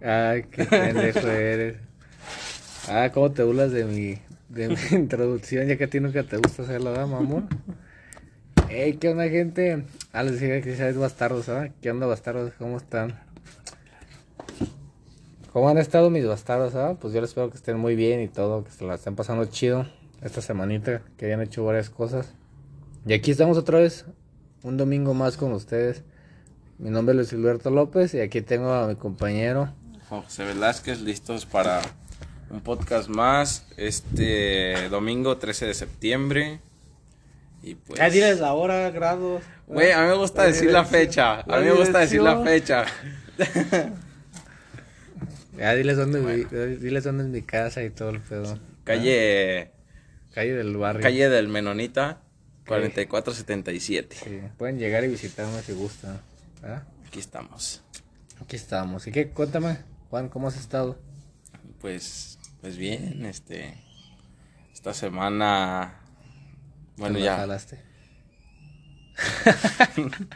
Ay, qué pendejo eres. Ah, cómo te burlas de mi, de mi introducción, ya que a ti nunca te gusta hacerlo, ¿verdad, mamón? Ey, ¿qué onda, gente? Ah, les decía que seáis bastardos, ¿ah? ¿Qué onda, bastardos? ¿Cómo están? ¿Cómo han estado mis bastardos, ah? Pues yo les espero que estén muy bien y todo, que se la estén pasando chido esta semanita, que hayan hecho varias cosas. Y aquí estamos otra vez, un domingo más con ustedes. Mi nombre es Luis Alberto López y aquí tengo a mi compañero. José Velázquez, listos para un podcast más. Este domingo 13 de septiembre. Y pues. Ya diles la hora, grados. Güey, a mí me gusta decir la fecha. A mí me gusta decir la fecha. Ya diles dónde, vi- diles dónde es mi casa y todo el pedo. Calle. Calle del barrio. Calle del Menonita, 4477. Sí, pueden llegar y visitarme si gustan. ¿Verdad? Aquí estamos. Aquí estamos. ¿Y qué? Cuéntame, Juan, ¿cómo has estado? Pues, pues bien, este. Esta semana. Bueno, ¿Te la ya. jalaste?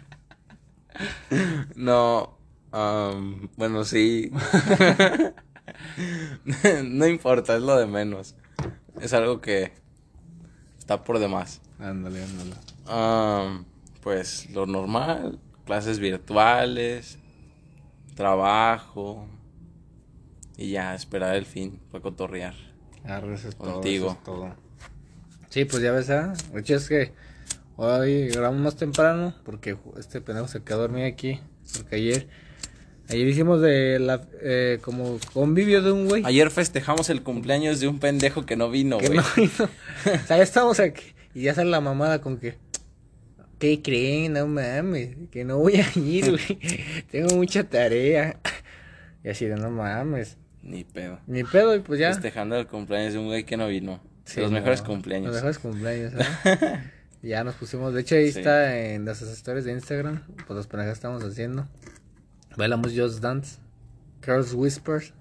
No, am, bueno, sí. no importa, es lo de menos. Es algo que está por demás. Ándale, ándale. Am, pues lo normal, clases virtuales, trabajo y ya esperar el fin para cotorrear. Arre, eso es todo, Contigo. eso es todo. Sí, pues ya ves, ¿ah? De hecho es que hoy grabamos más temprano porque este pendejo se quedó dormido aquí. Porque ayer, ayer hicimos de la, eh, como convivio de un güey. Ayer festejamos el cumpleaños de un pendejo que no vino, que güey. no vino. o sea, ya estamos aquí y ya sale la mamada con que, ¿qué creen? No mames, que no voy a ir, güey. Tengo mucha tarea. Y así de, no mames. Ni pedo. Ni pedo, y pues ya. Festejando el cumpleaños de un güey que no vino. Sí, los no, mejores cumpleaños. Los mejores cumpleaños, ¿eh? ya nos pusimos, de hecho ahí Sí. está en las historias de Instagram, pues los pendejas estamos haciendo. Bailamos Just Dance, Girls Whispers,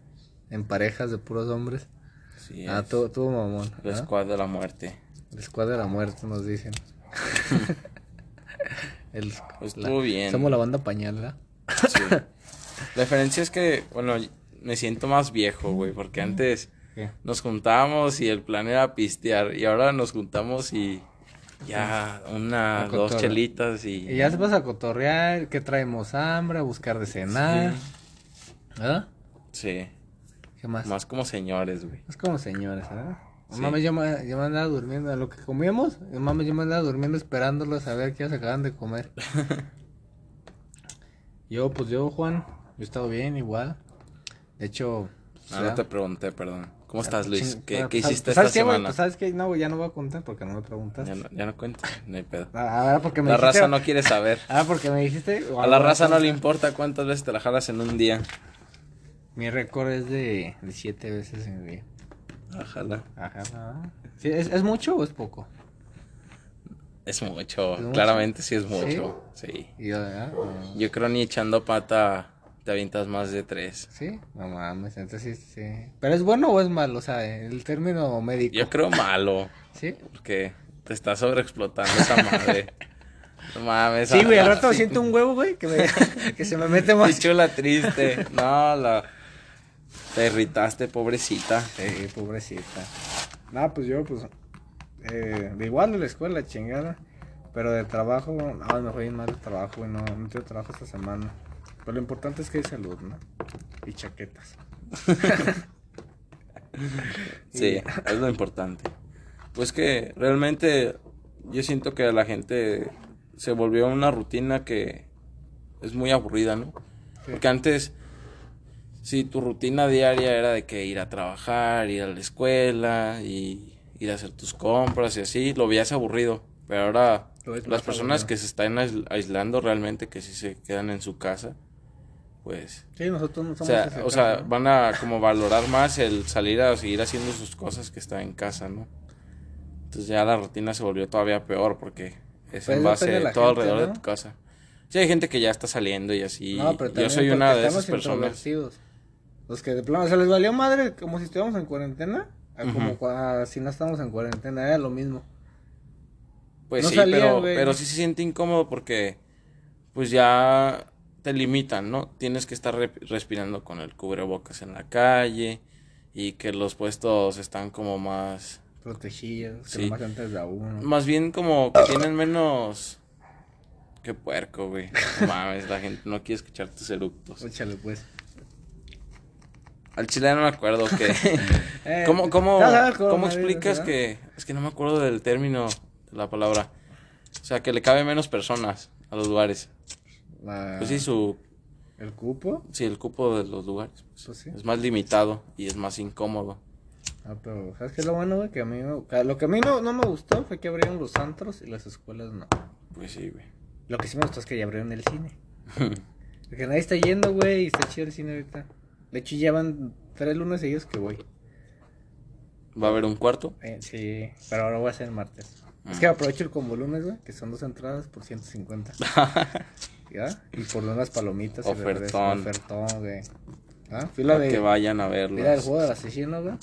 en parejas de puros hombres. Sí, Ah, tuvo mamón. El ¿no? squad de la muerte. El squad de la muerte nos dicen. El, la- estuvo bien. Somos la banda pañal, ¿verdad? Sí. La diferencia es que, bueno, me siento más viejo, güey, porque antes ¿Qué? nos juntábamos y el plan era pistear y ahora nos juntamos y ya una, dos chelitas y... Y ya se vas a cotorrear, que traemos hambre, a buscar de cenar. ¿Verdad? Sí, ¿Qué más? más como señores, güey. Es como señores, ¿verdad? Sí. Mames, yo me, yo me andaba durmiendo. Lo que comíamos, mames, yo me andaba durmiendo esperándolos a ver qué ya se acaban de comer. yo, pues yo, Juan, yo he estado bien, igual. De hecho, pues, Ah, ya- no te pregunté, perdón. ¿Cómo estás, Luis? ¿Qué, qué pues, hiciste pues, esta ¿sabes qué, güey? semana? Pues, ¿sabes qué? No, güey, ya no voy a contar porque no me preguntaste. Ya no, ya no cuento, no hay pedo. Ah, Ahora porque me La dijiste... raza no quiere saber. Ah, porque me dijiste... A la raza no le importa cuántas veces te la jalas en un día. Mi récord es de, de siete veces en el día. Ajala. Sí, ¿es, ¿Es mucho o es poco? Es mucho, ¿Es mucho? claramente sí es mucho. Sí. Y yo, ah. Yo creo ni echando pata te avientas más de tres. Sí, no mames, entonces sí, sí. ¿Pero es bueno o es malo? O sea, el término médico. Yo creo malo, ¿Sí? porque te está sobreexplotando esa madre. No mames. Sí, güey, al ah, rato siento un huevo, güey, que, me- que se me mete más. Qué chula triste. No, la. Te irritaste, pobrecita. Sí, pobrecita. No, pues yo, pues, eh, de igual de la escuela, chingada. Pero de trabajo, no, me fue mal el trabajo, güey, no, no tuve trabajo esta semana. Pero lo importante es que hay salud, ¿no? Y chaquetas. Sí, es lo importante. Pues que realmente yo siento que la gente se volvió una rutina que es muy aburrida, ¿no? Sí. Porque antes, si tu rutina diaria era de que ir a trabajar, ir a la escuela y ir a hacer tus compras y así, lo veías aburrido. Pero ahora las personas aburrido. que se están ais- aislando realmente, que sí se quedan en su casa, pues Sí, nosotros no o somos sea, ese o sea, caso, ¿no? van a como valorar más el salir a seguir haciendo sus cosas que estar en casa, ¿no? Entonces ya la rutina se volvió todavía peor porque es Pues en base todo gente, alrededor ¿no? de tu casa. Sí, hay gente que ya está saliendo y así. No, pero Yo soy una de esas personas. Los que de plano se les valió madre como si estuviéramos en cuarentena. a Como cua- si no estamos en cuarentena, era lo mismo. Pues No sí, salían, pero, güey. pero sí se siente incómodo porque pues ya te limitan, ¿no? Tienes que estar re- respirando con el cubrebocas en la calle y que los puestos están como más, Protegidos, que Sí. nomás antes de a uno. más bien como que tienen menos... Qué puerco, güey. No mames, la gente no quiere escuchar tus eructos. Échale pues. Al chile no me acuerdo que... Eh, ¿Cómo, cómo, cómo me explicas que... Es que no me acuerdo del término, de la palabra. O sea, que le cabe menos personas a los lugares. La- Pues sí, su... El cupo. Sí, el cupo de los lugares. pues, sí. Es más limitado y es más incómodo. Ah, pero ¿sabes qué es lo bueno, güey? Que a mí que lo que a mí no, no me gustó fue que abrieron los antros y las escuelas no. Pues sí, güey. Lo que sí me gustó es que ya abrieron el cine. Porque nadie está yendo, güey, y está chido el cine ahorita. De hecho, ya van tres lunes seguidos que voy. Va a haber un cuarto. Eh, sí, pero ahora voy a hacer el martes. Es que aprovecho el combo lunes, güey, que son dos entradas por 150. ¿Ya? Y por unas palomitas. Ofertón. Ofertón, güey. ¿Ah? Fui la Para de... que vayan a fui la del juego del asesino, güey.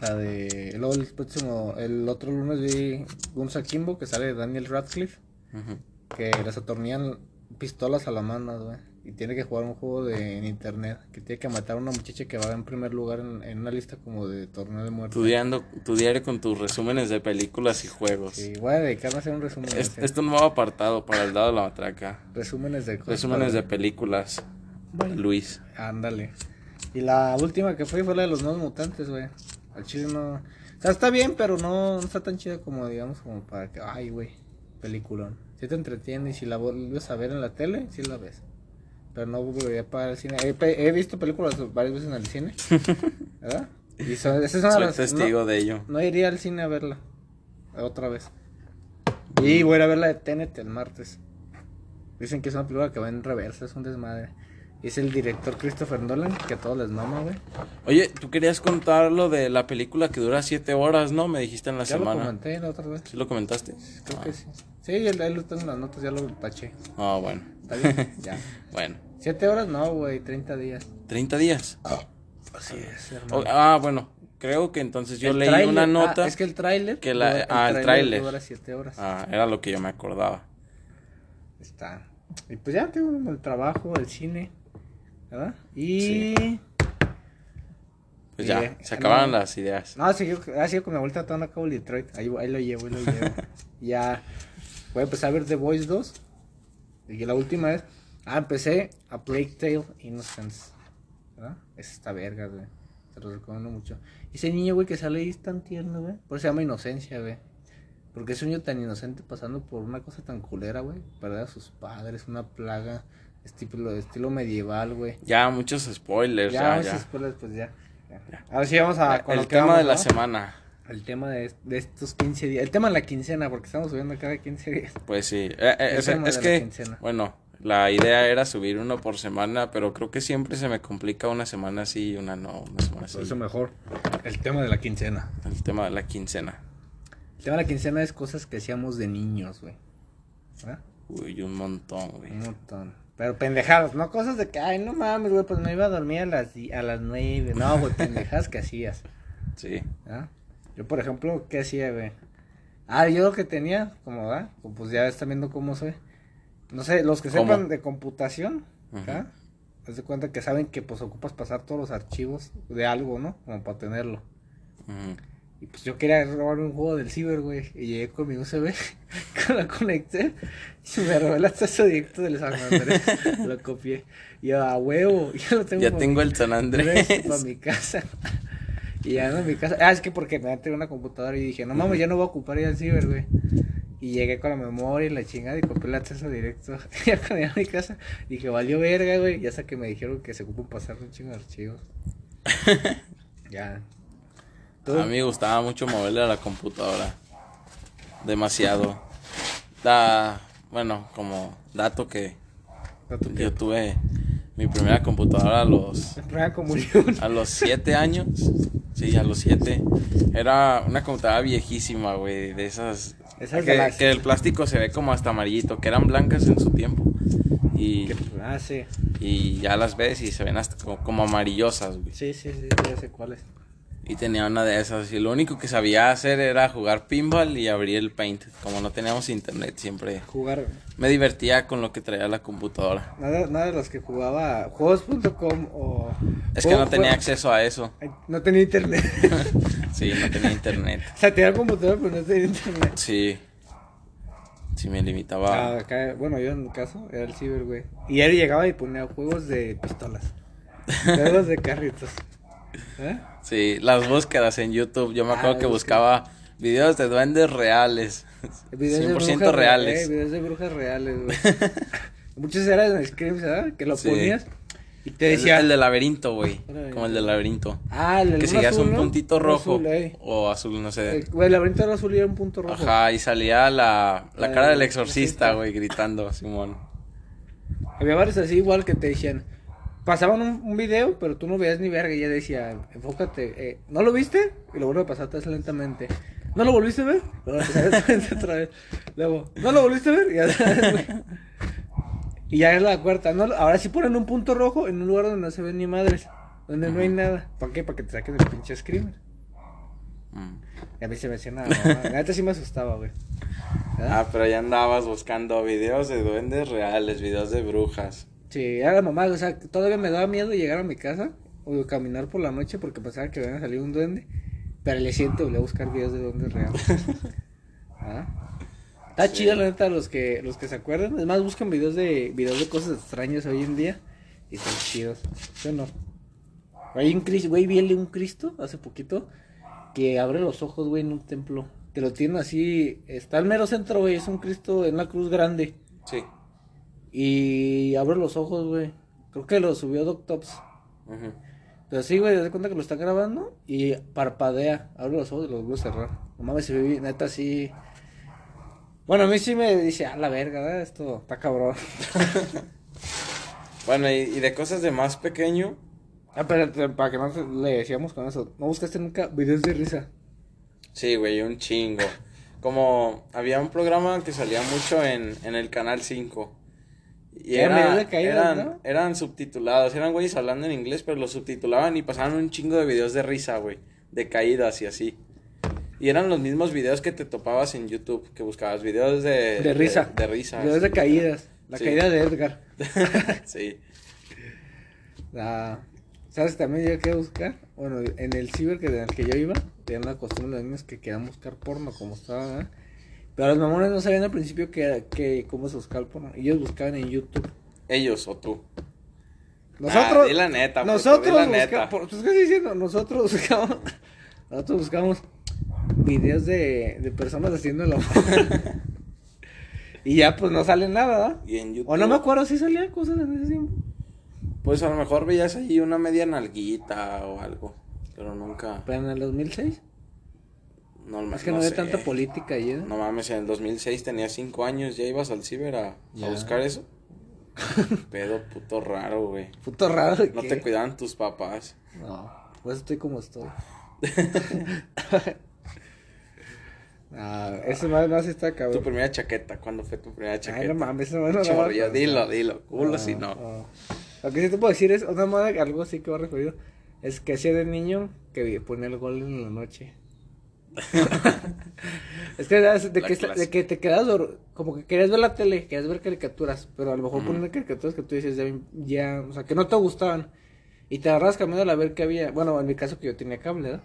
La de... Luego el próximo... El otro lunes vi Guns Akimbo, que sale de Daniel Radcliffe. Que les atornillan pistolas a la mano, güey. Y tiene que jugar un juego de, en internet. Que tiene que matar a una muchacha que va en primer lugar en, en una lista como de torneo de muerte. Tu, diario, tu diario con tus resúmenes de películas y juegos. Sí, voy a dedicarme a hacer un resumen. de Es, ese. este es un nuevo apartado para el lado de la matraca. Resúmenes de cosas. Resúmenes de películas. Bueno. Luis. Ándale. Y la última que fui fue la de los nuevos mutantes, güey. Al chile no. O sea, está bien, pero no, no está tan chida como, digamos, como para que. Ay, güey. Peliculón. Si te entretiene y si la vuelves a ver en la tele, sí la ves. Pero no volvería para el cine. He, visto películas varias veces en el cine. ¿Verdad? Y son, esa es una de Soy las- testigo no, de ello. no iría al cine a verla. Otra vez. Y voy a ir a ver la de Tenet el martes. Dicen que es una película que va en reversa, es un desmadre. Es el director Christopher Nolan, que a todos les mama, güey. Oye, tú querías contar lo de la película que dura siete horas, ¿no? Me dijiste en la Ya lo semana. comenté la otra vez. ¿Sí lo comentaste? Creo que sí. Sí, él, él lo tengo en las notas, ya lo taché. Ah, bueno. Está bien, ya. Bueno. Siete horas no, güey, 30 días. 30 días. Así es, O- ah, bueno. Creo que entonces yo El leí una ah, nota. es que el tráiler. que la- dura- ah, el tráiler. Dura 7 horas. Ah, era lo que yo me acordaba. Está. Y pues ya tengo el trabajo, el cine. ¿Verdad? Y. Pues ya, eh, se acabaron no. las ideas. No, sí, ha sido con mi vuelta tratando a cabo el Detroit. Ahí, ahí lo llevo, ahí lo llevo. ya. Voy a empezar a ver The Boys 2. Y la última vez. Ah, empecé a Plague Tale Innocence. ¿Verdad? Es esta verga, güey. Te lo recomiendo mucho. Y ese niño, güey, que sale ahí es tan tierno, güey. Por eso se llama Inocencia, güey. Porque es un niño tan inocente pasando por una cosa tan culera, güey. Perder a sus padres, una plaga. Estilo, estilo medieval, güey. Ya, muchos spoilers, Ya, ya, a spoilers, pues ya. ya. Ahora sí vamos a con El tema vamos, de la ¿no? semana. El tema de, de estos 15 días. El tema de la quincena, porque estamos subiendo cada 15 días. Pues sí. Eh, eh, El es tema es de la que, quincena. bueno, la idea era subir uno por semana, pero creo que siempre se me complica una semana sí y una no. Una semana sí. Por eso mejor. El tema de la quincena. El tema de la quincena. El tema de la quincena es cosas que hacíamos de niños, güey. ¿verdad? Uy, un montón, güey. Un montón. Pero pendejadas, no cosas de que, ay, no mames, güey, pues me iba a dormir a las, a las 9. No, güey, pendejadas que hacías. Sí. ¿verdad? Yo, por ejemplo, ¿qué hacía, güey? Ah, yo lo que tenía, como, ¿verdad? Pues ya están viendo cómo soy. No sé, los que ¿Cómo? sepan de computación. ¿verdad? Haz de cuenta que saben que pues ocupas pasar todos los archivos de algo, ¿no? Como para tenerlo. Y pues yo quería robar un juego del ciber, güey. Y llegué con mi USB, que la conecté. Y me robé el acceso directo del San Andrés. lo copié. Y yo, a huevo, ya lo tengo. Ya tengo el San para Andrés. mi casa. Y ya ando en mi casa. Ah, es que porque me tengo una computadora y dije, no mames, ya no voy a ocupar ya el ciber, güey. Y llegué con la memoria y la chingada y copié el acceso directo. ya cuando llegué a mi casa dije, valió verga, güey. Ya hasta que me dijeron que se ocupan pasar un chingo de archivos. ya. Tú- A mí me gustaba mucho moverle a la computadora. Demasiado. Da, bueno, como dato que Dato que- yo tuve mi primera computadora a los a los siete años. Sí, a los siete. Era una computadora viejísima, güey, de esas Esas que, que el plástico se ve como hasta amarillito, que eran blancas en su tiempo. Y, Ah, sí. y ya las ves y se ven hasta como, como amarillosas, güey. Sí, sí, sí, ya sé cuál es. Y tenía una de esas. Y lo único que sabía hacer era jugar pinball y abrir el paint. Como no teníamos internet, siempre Jugar. me divertía con lo que traía la computadora. Nada, nada de los que jugaba juegos.com o. Es que no tenía juego- acceso a eso. No tenía internet. Sí, no tenía internet. o sea, tenía computadora, pero no tenía internet. Sí. Sí, me limitaba. Ah, bueno, yo en mi caso era el ciber, güey. Y él llegaba y ponía juegos de pistolas. juegos de carritos. ¿Eh? Sí, las búsquedas en YouTube. Yo me Ah, acuerdo que las buscaba videos de duendes reales. Videos de 100% brujas, reales. eh, videos de brujas reales, güey. Muchos eran en scripts, ¿verdad? Que lo Sí. ponías y te El, decía. el de laberinto, güey. Como el del laberinto. Ah, el Que seguías azul, un ¿no? puntito rojo. azul, eh. O azul, no sé. El, güey, el laberinto era azul y era un punto rojo. Ajá, y salía la, la La cara del exorcista. güey, gritando, Simón. Había varios así igual que te decían. Pasaban un, un video, pero tú no veías ni verga. Y ya decía, enfócate. eh, ¿No lo viste? Y lo vuelvo a pasar atrás lentamente. ¿No lo volviste a ver? Lo a otra vez. Luego, ¿no lo volviste a ver? Y, ya, güey. y ya es la cuarta. ¿no? Ahora sí ponen un punto rojo en un lugar donde no se ven ni madres. Donde no hay nada. ¿Para qué? Para que te saquen el pinche screamer. Mm. Y a mí se me hacía nada. La neta sí me asustaba, güey. ¿Verdad? Ah, pero ya andabas buscando videos de duendes reales, videos de brujas. Sí, era la mamá, o sea, todavía me daba miedo llegar a mi casa o caminar por la noche porque pensaba que iba a salir un duende. Pero le siento, volví a buscar videos de duendes reales. ¿Ah? Está Sí. chido la neta los que los que se acuerdan. Es más, buscan videos de videos de cosas extrañas hoy en día y están chidos. ¿Sí o no? Hay un Cristo, güey, vi un Cristo hace poquito que abre los ojos, güey, en un templo. Que lo tiene así, está al mero centro, güey, es un Cristo en una cruz grande. Sí. Y abre los ojos, güey. Creo que lo subió Doctops. Ujú. Pero sí, güey, te das cuenta que lo está grabando y parpadea. Abre los ojos y los vuelve a cerrar. No mames, se bien, neta, sí. Bueno, a mí sí me dice, a la verga, ¿verdad? esto está cabrón. Bueno, y, y de cosas de más pequeño, Ah, pero para que no le decíamos con eso. ¿No buscaste nunca videos de risa? sí, güey, un chingo. Como había un programa que salía mucho en, en el Canal 5. Y Eran era- de caídas, eran, ¿no? eran subtitulados, eran güeyes hablando en inglés, pero los subtitulaban y pasaban un chingo de videos de risa, güey, de caídas y así. Y eran los mismos videos que te topabas en YouTube, que buscabas videos de... De risa. De, risa. Videos de caídas. La Sí. caída de Edgar. sí. La... ¿Sabes también yo qué buscar? Bueno, en el ciber que, en el que yo iba, tenían la costumbre los niños que querían buscar porno como estaba, ¿verdad? Pero los mamones no sabían al principio que, que cómo se buscaba el porno. Ellos buscaban en YouTube. Ellos o tú. Nosotros, Ah, di la neta, puto, nosotros di la busca- neta. por- pues, ¿qué estoy diciendo? Nosotros buscamos, nosotros buscamos videos de, de personas haciendo el amor. y ya pues no sale nada, ¿verdad? Y en YouTube. O no me acuerdo si salían cosas en ese tiempo. Pues a lo mejor veías ahí una media nalguita o algo. Pero nunca. Pero en el 2006, No, es que no no, había tanta política ahí, ¿eh? No mames, en el 2006 tenía 5 años, ya ibas al ciber a, buscar eso. Pedo puto raro, güey. Puto raro. No te cuidaban tus papás. No, pues estoy como estoy. ah, ese más, más está Tu cabrón. primera chaqueta, ¿cuándo fue tu primera chaqueta? Ay, no mames, no, no, no, Chorrillo, no, dilo, no. dilo, culo si no. Ah, Lo que sí te puedo decir es, una moda, algo así que va referido, es que hacía de niño que ponía el gol en la noche. es que, ¿sabes? de, que, clásica. de que te quedas como que querías ver la tele, querías ver caricaturas, pero a lo mejor Ujú. ponían caricaturas que tú dices ya, ya, o sea, que no te gustaban. Y te agarras cambiando a ver qué había. Bueno, en mi caso que yo tenía cable, ¿verdad?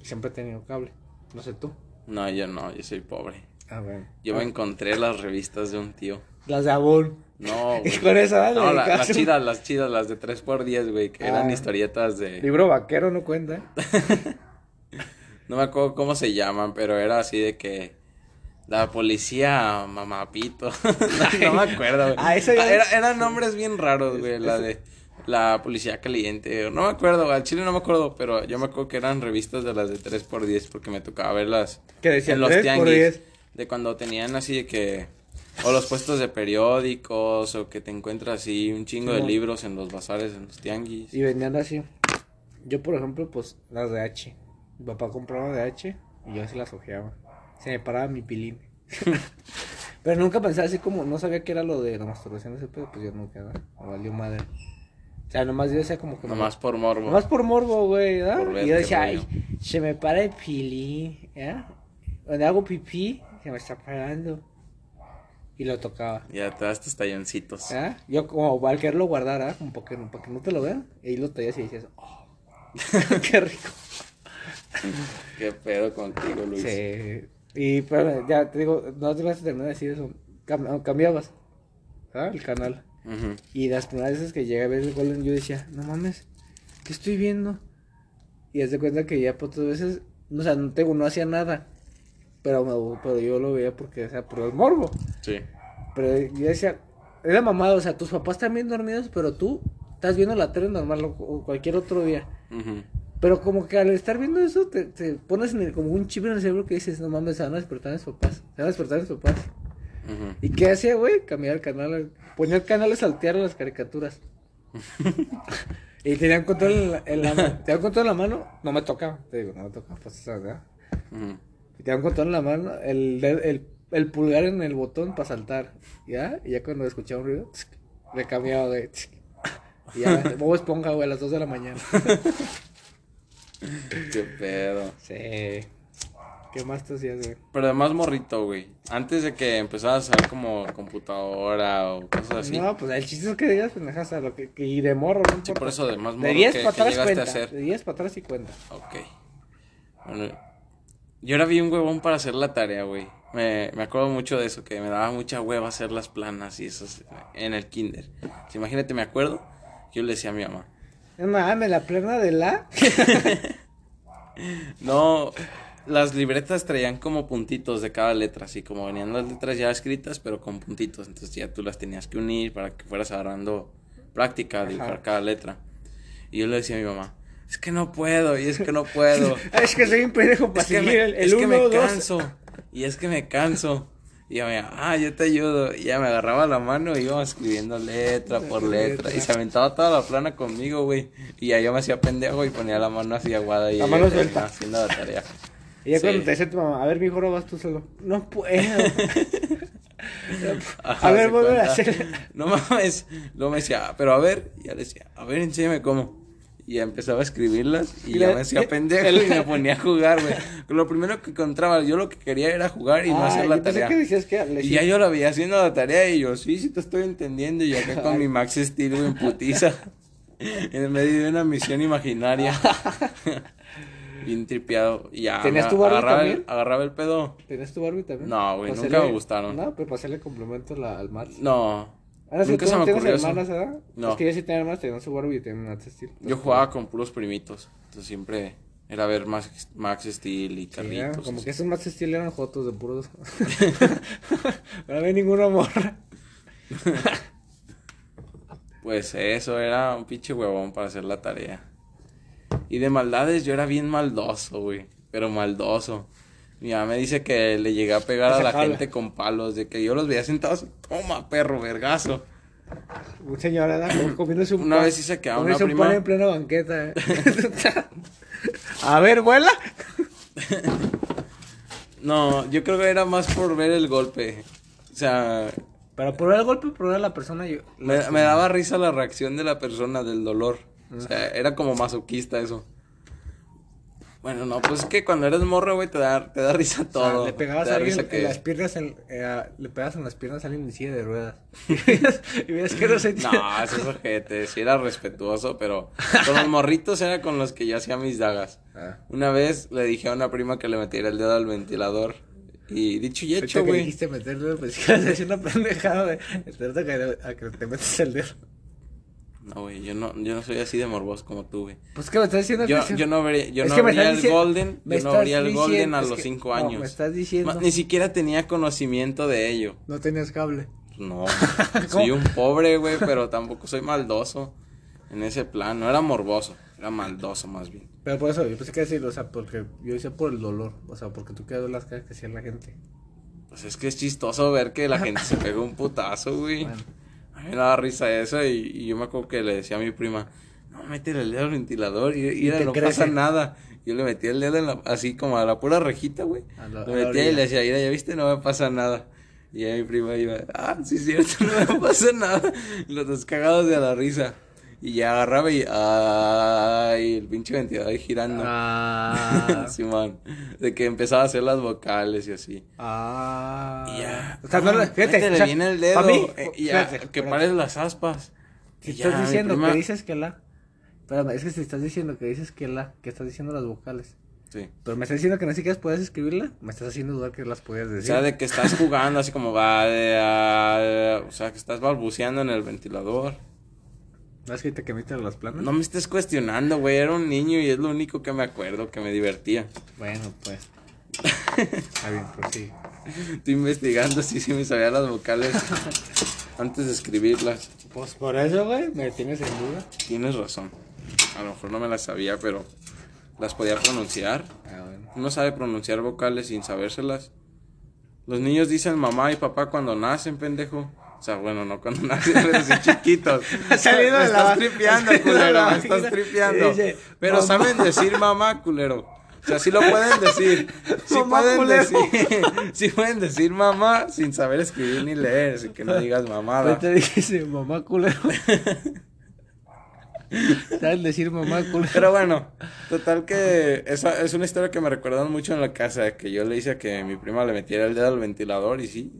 Y siempre he tenido cable. No sé tú. No, yo no, yo soy pobre. Ah, bueno. Yo me encontré las revistas de un tío. Las de Avon. No, güey. con esa, No, la- las chidas, las chidas, las de 3x10, güey, que eran Ah. historietas de... Libro vaquero no cuenta. No me acuerdo cómo se llaman, pero era así de que... La policía mamapito. no, no me acuerdo, güey. Ah, eso ya- Era- eran nombres bien raros, güey, la de... La policía caliente, no me acuerdo, al chile no me acuerdo, pero yo me acuerdo que eran revistas de las de 3x10 porque me tocaba verlas Que decía en los 3 por tianguis. 10. De cuando tenían así de que. O los puestos de periódicos, o que te encuentras así un chingo de libros en los bazares, en los tianguis. Y vendían así. Yo, por ejemplo, pues las de H. Mi papá compraba de H y yo así las ojeaba. Se me paraba mi pilín. Pero nunca pensaba así como, no sabía que era lo de la masturbación ese pedo, pues yo nunca, ¿verdad? me valió madre. O sea, nomás yo decía como que... Nomás por morbo. Nomás por morbo, güey, ¿verdad? Y yo decía, ay, se me para el pili, ¿ya? Donde hago pipí, se me está parando. Y lo tocaba. Ya te das tus talloncitos. Yo como al quererlo guardar, ¿ah? Como para que, para que no te lo vean. Y ahí lo tallas y dices, oh, qué rico. Qué pedo contigo, Luis. Sí. Y pero ya te digo, no te vas a terminar de decir eso. Cam- cambiabas, ¿ah? El canal. Y las primeras veces que llegué a ver el Golden, yo decía, no mames, ¿qué estoy viendo? Y haz de cuenta que ya por otras veces, o sea, no, te, no hacía nada. Pero, me- pero yo lo veía porque, o sea, por el morbo. Sí. Pero yo decía, era mamado, o sea, tus papás están bien dormidos, pero tú estás viendo la tele normal o, cualquier otro día. Ujú. Pero como que al estar viendo eso, te, te pones en el- como un chip en el cerebro que dices, no mames, se van a despertar mis papás, se van a despertar mis papás. Ujú. ¿Y qué hacía, güey? Cambiar el canal, ponía el canal y saltear las caricaturas. y tenían control en la, en la mano, tenían control en la mano, no me tocaba, te digo, no me tocaba, pues, ¿verdad? Ujú. Y tenían control en la mano, el, el, el pulgar en el botón para saltar, ¿ya? Y ya cuando escuchaba un ruido, le cambiaba, güey. Y ya, Bob Esponja, güey, a las 2 de la mañana. Qué pedo. Sí. ¿Qué más te hacías, güey? Pero además morrito, güey. Antes de que empezaras a usar como computadora o cosas así. No, pues el chiste es que digas pendejas a lo que, que y de morro, no Sí, por eso de más morro De 10 que, para que atrás llegaste a cuenta. hacer. De 10 para atrás y cuenta. Ok. Bueno, yo era bien huevón para hacer la tarea, güey. Me, me acuerdo mucho de eso, que me daba mucha hueva hacer las planas y eso en el kinder. Imagínate, me acuerdo, yo le decía a mi mamá, No mames, la plena de la. no, las libretas traían como puntitos de cada letra, así como venían las letras ya escritas, pero con puntitos. Entonces ya tú las tenías que unir para que fueras agarrando práctica a dibujar cada letra. Y yo le decía a mi mamá, es que no puedo, y es que no puedo. es que soy un pendejo para es que me, el, es que 1 me 2. canso. Y es que me canso. Y ya me ah, yo te ayudo. Y ya me agarraba la mano y íbamos escribiendo letra por letra. Y se aventaba toda la plana conmigo, güey. Y ya yo me hacía pendejo y ponía la mano así aguada y La mano suelta. haciendo la tarea. Y ya Sí. cuando te decía tu mamá, a ver, mijo, ahora vas tú solo. No puedo. Ajá, a ver, vuelve a hacer. No mames. Luego me decía, "Ah, pero a ver. Y ya le decía, a ver, enséñame cómo. Y empezaba a escribirlas y Y ya me hacía pendejo y me ponía a jugar, güey. Lo primero que encontraba, yo lo que quería era jugar y no Ah, hacer la tarea. que decías que le Y ya yo la veía haciendo la tarea y yo, sí, sí te estoy entendiendo. Y acá con mi Max Steel, en putiza. en medio de una misión imaginaria. Bien tripeado. Y ya. ¿Tenías tu Barbie agarraba también? El, agarraba el pedo. ¿Tenías tu Barbie también? No, güey, nunca me gustaron. No, pero para hacerle complemento la- al Max. No. Ahora nunca se me ocurrió eso. hermanas, ¿verdad? No. Es que yo sí tenía hermanas, tenía su Barbie y tenía un Max Steel. Yo jugaba con puros primitos. Entonces siempre era ver Max, Max Steel y Sí, Carlitos. era como así. que esos Max Steel eran fotos de puros. no había ninguna morra. Pues eso era un pinche huevón para hacer la tarea. Y de maldades yo era bien maldoso, güey. Pero maldoso. Mi mamá me dice que le llegué a pegar a la gente con palos. De que yo los veía sentados. Toma, perro, vergazo. Un señor, comiéndose un Una pan. vez sí se quedaba una un pan en plena banqueta. ¿eh? a ver, vuela. No, yo creo que era más por ver el golpe. O sea, Pero por el golpe, por ver a la persona, yo. me, me daba risa la reacción de la persona del dolor. O sea, era como masoquista eso. Bueno, no, pues es que cuando eres morro, güey, te da, te da risa O sea, todo. le pegabas a alguien que- en las piernas, en- eh, le pegabas en las piernas a alguien en silla de ruedas. y veías, que no sentía. No, eso es ojete, sí era respetuoso, pero con los morritos era con los que yo hacía mis dagas. Ah. Una vez le dije a una prima que le metiera el dedo al ventilador. Y dicho y hecho, que güey. dijiste pues que una pendejada, que, a que te metes el dedo. No, güey, yo no, yo no soy así de morboso como tú, güey. Pues que me estás diciendo Yo, que. yo no vería, yo Es no vería el diciendo- Golden, yo no vería el Golden a los que- 5 no, años. me estás diciendo. Ma- Ni siquiera tenía conocimiento de ello. No tenías cable. No, soy un pobre, güey, pero tampoco soy maldoso en ese plan. No era morboso, era maldoso más bien. Pero por eso, yo pensé que decir, o sea, porque yo decía por el dolor. O sea, porque tú quedas las caras que hacía la gente. Pues es que es chistoso ver que la gente se pegó un putazo, güey. Bueno. Mí me daba risa eso y, y yo me acuerdo que le decía a mi prima, no, métele el dedo al ventilador y, y no crece. pasa nada. Yo le metía el dedo en la- así como a la pura rejita, güey. Lo metía y le decía, mira, ya viste, no me pasa nada. Y ahí mi prima iba, ah, sí es cierto, no me pasa nada. Los dos cagados de la risa. Y ya agarraba y. ¡Ay! El pinche ventilador ahí girando. Ah. Simón. De que empezaba a hacer las vocales y así. ah. Y ya. O sea, no, fíjate. Métele o sea, bien el dedo. mí, eh, y ya, fíjate, que pares las aspas. Si Y ya, estás diciendo prima- que dices que la. Espérame, es que si estás diciendo que dices que la, que estás diciendo las vocales. Sí. Pero me estás diciendo que no siquiera puedes escribirla, me estás haciendo dudar que las podías O decir. sea, de que estás jugando así como va. de, ah, o sea, que estás balbuceando en el ventilador. ¿No es que te quemiste las planas? No me estés cuestionando, güey. Era un niño y es lo único que me acuerdo, que me divertía. Bueno, pues. Está bien, pues sí. Estoy investigando si sí me sabía las vocales antes de escribirlas. Pues por eso, güey, me tienes en duda. Tienes razón. A lo mejor no me las sabía, pero las podía pronunciar. Ah, bueno. Uno sabe pronunciar vocales sin sabérselas. Los niños dicen mamá y papá cuando nacen, pendejo. O sea, bueno, no cuando nacen, pero sí chiquitos. Ha salido me de la- estás tripeando, culero, me estás tripeando. Dice, Pero mamá. saben decir mamá, culero. O sea, sí lo pueden decir. Sí Mamá, pueden culero. decir. Sí pueden decir mamá sin saber escribir ni leer, así que no digas mamada. Ahorita dijiste mamá culero. ¿Sabes decir mamá culero? Pero bueno, total que esa es una historia que me recuerdan mucho en la casa, que yo le hice a que mi prima le metiera el dedo al ventilador y sí,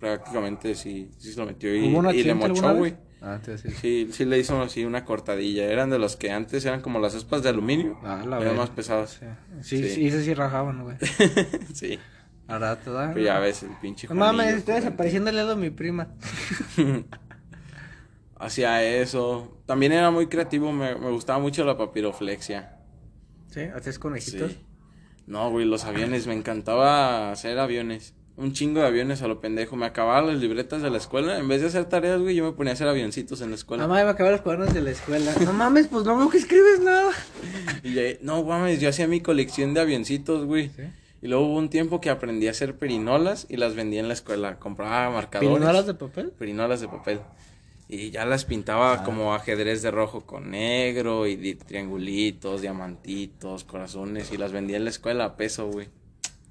prácticamente sí, sí se lo metió y, ¿Hubo un y le mochó, güey. Ah. Sí, sí le hizo así una cortadilla. Eran de los que antes eran como las aspas de aluminio. Ah, la eran más pesados. Sí, sí, Sí. sí, rajaban, güey. sí. Da. Pero ya ves, el pinche No mames, estoy desapareciendo el dedo de mi prima. Hacía eso. También era muy creativo, me, me gustaba mucho la papiroflexia. ¿Sí? ¿Haces conejitos? Sí. No, güey, los aviones, me encantaba hacer aviones. Un chingo de aviones a lo pendejo. Me acababa las libretas de la escuela. En vez de hacer tareas, güey, yo me ponía a hacer avioncitos en la escuela. Mamá, me acaban los cuadernos de la escuela. No mames, pues no veo que escribes nada. Y ya- no, mames, yo hacía mi colección de avioncitos, güey. ¿Sí? Y luego hubo un tiempo que aprendí a hacer perinolas y las vendía en la escuela. Compraba marcadores. ¿Pirinolas de papel? Perinolas de papel. Y ya las pintaba Ah. como ajedrez de rojo con negro y triangulitos, diamantitos, corazones. Y las vendía en la escuela a peso, güey.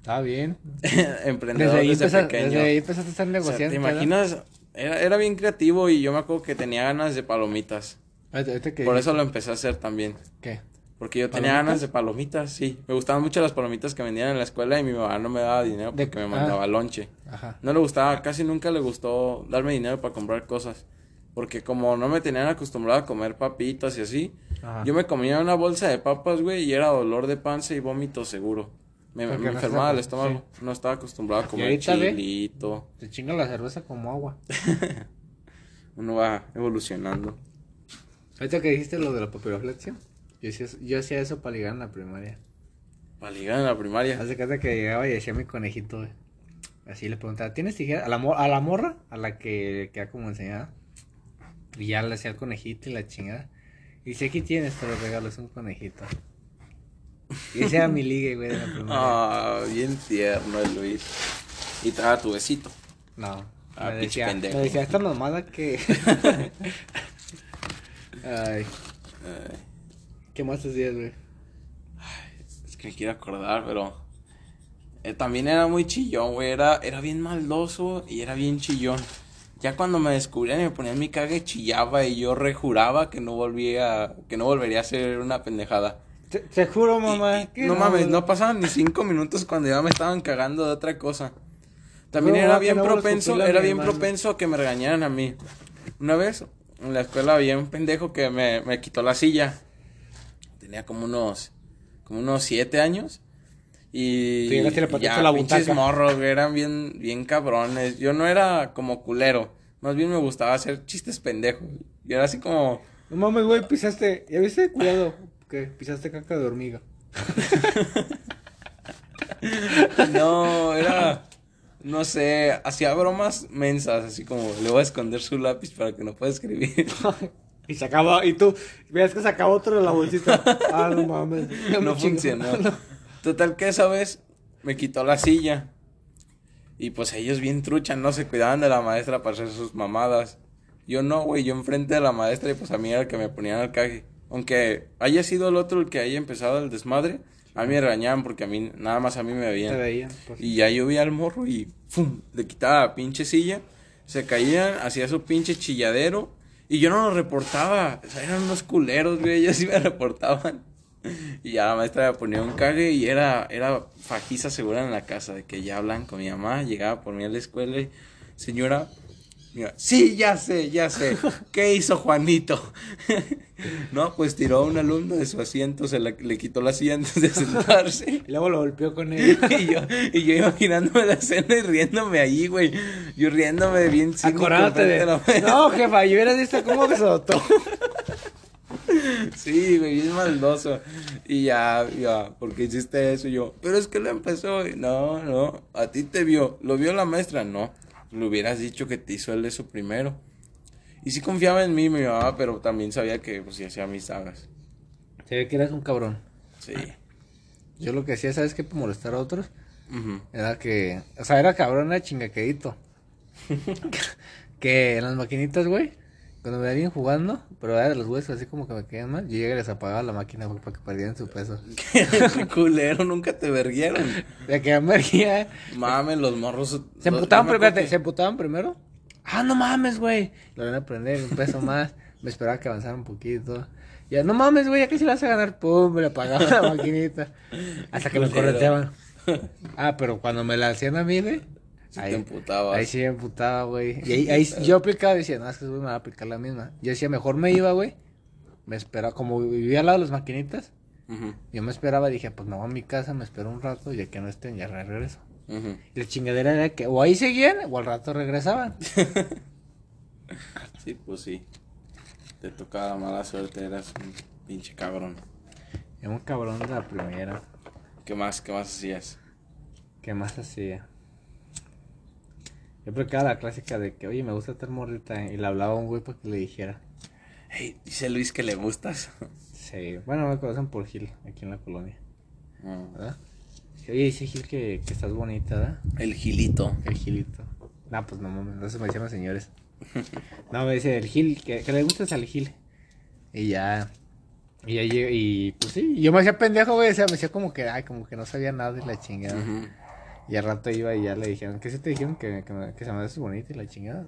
Está bien. Emprendedor Desde ahí, desde, empeza- pequeño. desde ahí empezaste a estar O sea, negociando. ¿Te imaginas? Era, era bien creativo y yo me acuerdo que tenía ganas de palomitas. Que Por eso lo empecé a hacer también. ¿Qué? Porque yo tenía ¿Palomitas? ganas de palomitas, sí. Me gustaban mucho las palomitas que vendían en la escuela y mi mamá no me daba dinero De- porque me ah. mandaba lonche. Ajá. No le gustaba, casi nunca le gustó darme dinero para comprar cosas. Porque como no me tenían acostumbrado a comer papitas y así, Ajá. yo me comía una bolsa de papas, güey, y era dolor de panza y vómito seguro. Me, enfermaba el estómago. No estaba acostumbrado a comer ve. chilito. Te chinga la cerveza como agua. Uno va evolucionando. Ahorita que dijiste lo de la papiroflexia, yo hacía, yo hacía eso para ligar en la primaria. Para ligar en la primaria. Haz de cuenta que llegaba y decía mi conejito, güey. Así le preguntaba, ¿tienes tijera? A la, mo- a la morra, a la que queda como enseñada. Y ya le hacía el conejito y la chingada. Y dice, aquí tienes, te lo regalo, es un conejito. Y ese era mi ligue, güey, de la primaria. Ah, bien tierno el Luis. Y te daba tu besito. No. Ah, me, pinche decía, pendejo. me decía esta mamada que... Ay, Ay, ¿qué más hacías, güey? es que me quiero acordar, pero... eh, también era muy chillón, güey. Era, era bien maldoso y era bien chillón. Ya cuando me descubrían y me ponían mi cague, chillaba y yo rejuraba que no volvía, que no volvería a hacer una pendejada. Te, te juro, mamá. y- que no mames, no pasaban ni cinco minutos cuando ya me estaban cagando de otra cosa. También No, era bien no propenso, era bien hermano. propenso a que me regañaran a mí. Una vez en la escuela había un pendejo que me, me quitó la silla. Tenía como unos, como unos siete años. Y, y ya, la pinches morros, eran bien, bien cabrones. Yo no era como culero. Más bien me gustaba hacer chistes pendejos. Y era así como, No mames, güey, pisaste. ¿Ya viste? Cuidado. Que pisaste caca de hormiga. No, era. No sé, hacía bromas mensas, así como le voy a esconder su lápiz para que no pueda escribir. y se acaba. Y tú, veas que sacaba otro de la bolsita. ah, no mames. No funcionó. Total que esa vez me quitó la silla. Y pues ellos bien truchas, no se cuidaban de la maestra para hacer sus mamadas. Yo no, güey, yo enfrente de la maestra y pues a mí era el que me ponían al caje. Aunque haya sido el otro el que haya empezado el desmadre, a mí me regañaban porque a mí, nada más a mí me Te veían. veían. pues. Y ya yo vi al morro y ¡fum! le quitaba la pinche silla, se caían, hacía su pinche chilladero Y yo no lo reportaba. O sea, eran unos culeros, güey. Ellos sí me reportaban. Y ya la maestra me ponía un cague y era, era fajiza segura en la casa de que ya hablan con mi mamá. Llegaba por mí a la escuela y, señora, mira, sí, ya sé, ya sé. ¿Qué hizo Juanito? no, pues tiró a un alumno de su asiento, se la- le quitó la silla antes de sentarse. Y luego lo golpeó con él. y, yo, y yo imaginándome la escena y riéndome ahí, güey. Yo riéndome bien cínico de. No, jefa, yo hubiera visto cómo me soltó. Sí, güey, bien maldoso. Y ya, ya, ¿por qué hiciste eso? Y yo, pero es que lo empezó. No, no, a ti te vio. ¿Lo vio la maestra? No. Le hubieras dicho que te hizo él eso primero. Y sí confiaba en mí, mi mamá, pero también sabía que, pues, sí hacía mis sagas. Se ve que eras un cabrón. Sí. Yo lo que hacía, ¿sabes qué? Para molestar a otros. Ujú. Era que. O sea, era cabrón, era chingaquedito. que en las maquinitas, güey. Cuando me veían jugando, pero era de los huesos, así como que me quedan mal. Yo llegaba y les apagaba la máquina, güey, para que perdieran su peso. Qué culero, nunca te verguieron. De que me erguía. Mames, los morros. Se emputaban primero. Se emputaban primero. Ah, no mames, güey. Lo van a prender un peso más. Me esperaba que avanzara un poquito. Ya, no mames, güey, ya que si la vas a ganar, pum, me la apagaba la maquinita. Hasta que me correteaban. Ah, pero cuando me la hacían a mí, güey. Sí te emputabas. Ahí sí me emputaba, güey. Y ahí, ahí yo aplicaba y decía, no, es que güey me va a aplicar la misma. Yo decía, mejor me iba, güey. Me esperaba, como vivía al lado de las maquinitas, yo me esperaba, dije, pues me voy a mi casa, me espero un rato, ya que no estén, ya regreso. Y la chingadera era que o ahí seguían o al rato regresaban. Sí, pues sí. Te tocaba mala suerte, eras un pinche cabrón. Era un cabrón de la primera. ¿Qué más, qué más hacías? ¿Qué más hacía? Yo aplicaba la clásica de que, oye, me gusta estar morrita. Y le hablaba a un güey para que le dijera. Hey, dice Luis que le gustas. Sí, bueno, me conocen por Gil, aquí en la colonia. Mm. ¿Verdad? Oye, dice Gil que, que estás bonita, ¿verdad? El gilito. El Gilito. No, pues no mames, no se me decían los señores. No, me dice el Gil, que, que le gustas al Gil. Y ya. Y ya llegué, y pues sí, yo me hacía pendejo, güey. O sea, me decía como que, ay, como que no sabía nada de la chingada. Ujú. Y al rato iba y ya le dijeron, ¿qué se te dijeron? Que, que, me- que se me hace bonita y la chingada.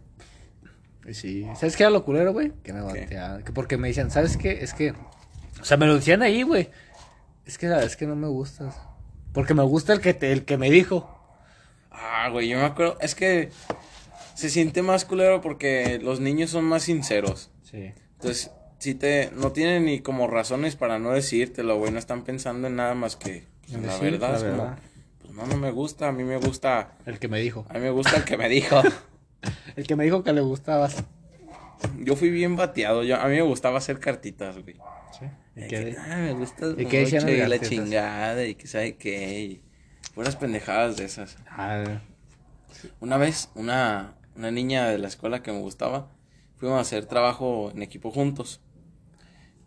Y sí, ¿sabes qué era lo culero, güey? Que me bateaban. Que porque me decían, ¿sabes qué? Es que, o sea, me lo decían ahí, güey. Es que, es que no me gustas. Porque me gusta el que, te, el que me dijo. Ah, güey, yo me acuerdo. Es que se siente más culero porque los niños son más sinceros. Sí. Entonces, si te. No tienen ni como razones para no decírtelo, güey. No están pensando en nada más que. pues, En la decir verdad, la es como. No, no me gusta. A mí me gusta. El que me dijo. A mí me gusta el que me dijo. El que me dijo que le gustabas. Yo fui bien bateado. Yo, a mí me gustaba hacer cartitas, güey. Sí. ¿Y qué? que, ah, me gustas ¿Y qué la chingada y que sabe qué. Y puras pendejadas de esas. Ah, Una vez, una, una niña de la escuela que me gustaba, fuimos a hacer trabajo en equipo juntos.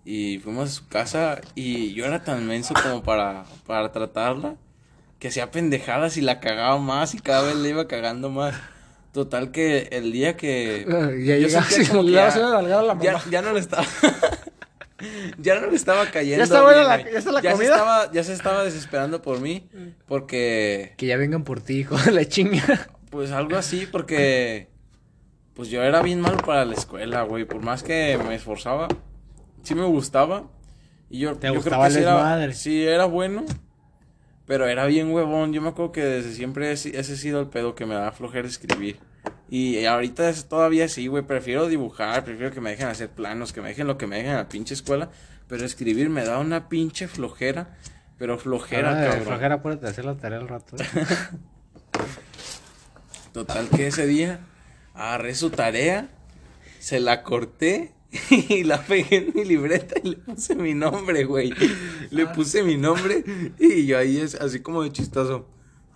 Y fuimos a su casa y yo era tan menso como para, para tratarla, que hacía pendejadas y la cagaba más y cada vez le iba cagando más. Total que el día que... ya yo llegabas sentía y como ya- a la ya, ya no le estaba... ya no le estaba cayendo. Ya está buena bien, la- ya está la se comida. estaba, ya se estaba desesperando por mí porque... Que ya vengan por ti, hijo de la chinga. Pues algo así, porque pues yo era bien malo para la escuela, güey. Por más que me esforzaba, sí me gustaba. Y yo, Te yo gustaba creo que sí era, sí era bueno, pero era bien huevón. Yo me acuerdo que desde siempre ese, ha sido el pedo que me da flojera escribir. Y ahorita es todavía sí, güey. Prefiero dibujar, prefiero que me dejen hacer planos, que me dejen lo que me dejen en la pinche escuela. Pero escribir me da una pinche flojera. Pero flojera, de cabrón. flojera, hacer la tarea al rato. ¿eh? Total que ese día agarré su tarea, se la corté y la pegué en mi libreta y le puse mi nombre, güey. Le puse mi nombre y yo ahí es así como de chistoso.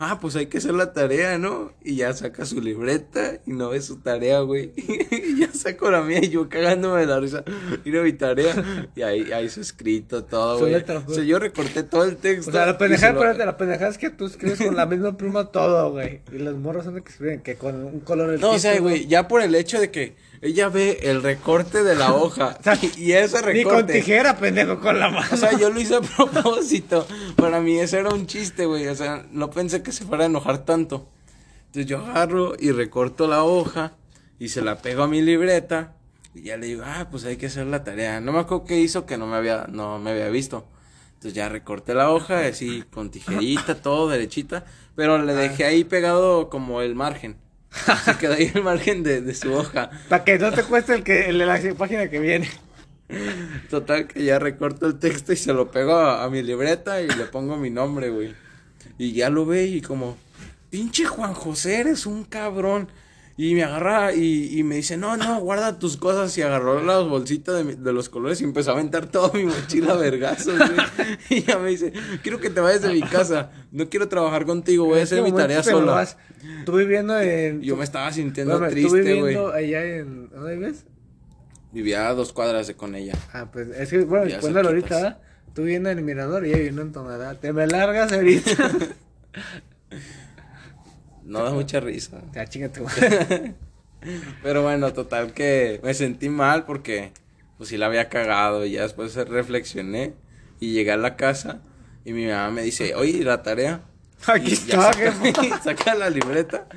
Ah, pues hay que hacer la tarea, ¿no? Y ya saca su libreta y no ve su tarea, güey. Y ya saco la mía y yo cagándome de la risa. Mira mi tarea. Y ahí, ahí su escrito, todo, güey. O sea, yo recorté todo el texto. O sea, la pendejada, lo- la pendejada es que tú escribes con la misma pluma todo, güey. Y los morros son los que escriben que con un color el No, o sea, título. güey, ya por el hecho de que ella ve el recorte de la hoja y ese Ni con recorte. tijera, pendejo, con la mano. O sea, yo lo hice a propósito. Para mí eso era un chiste, güey. O sea, no pensé que se fuera a enojar tanto. Entonces yo agarro y recorto la hoja y se la pego a mi libreta Y ya le digo, ah, pues hay que hacer la tarea. No me acuerdo qué hizo que no me había, no me había visto. Entonces ya recorté la hoja, así con tijerita, todo derechita. Pero le dejé ahí pegado como el margen. Se quedó ahí el margen de, de su hoja. Para que no te cueste el que el de la página que viene. Total que ya recorto el texto y se lo pego a, a mi libreta y le pongo mi nombre, güey. Y ya lo ve y como, pinche Juan José, eres un cabrón. Y me agarra y, y me dice, no, no, guarda tus cosas. Y agarró las bolsitas de, de los colores y empezó a aventar toda mi mochila a vergazos, güey. Y ya me dice, quiero que te vayas de mi casa. No quiero trabajar contigo, voy a hacer mi tarea sola. Tú viviendo en. Yo me estaba sintiendo triste, viviendo güey. allá en. ¿Dónde vives? Vivía a dos cuadras de con ella. Ah, pues es que, bueno, cuéntalo ahorita. ¿verdad? Tú viviendo en el mirador y ella viviendo en Tonalá. Te me largas ahorita. No da mucha risa. ya, chingate, güey. Pero bueno, total que me sentí mal porque pues sí la había cagado y ya después reflexioné y llegué a la casa y mi mamá me dice, oye, ¿y la tarea? Aquí Y está, saca, saca la libreta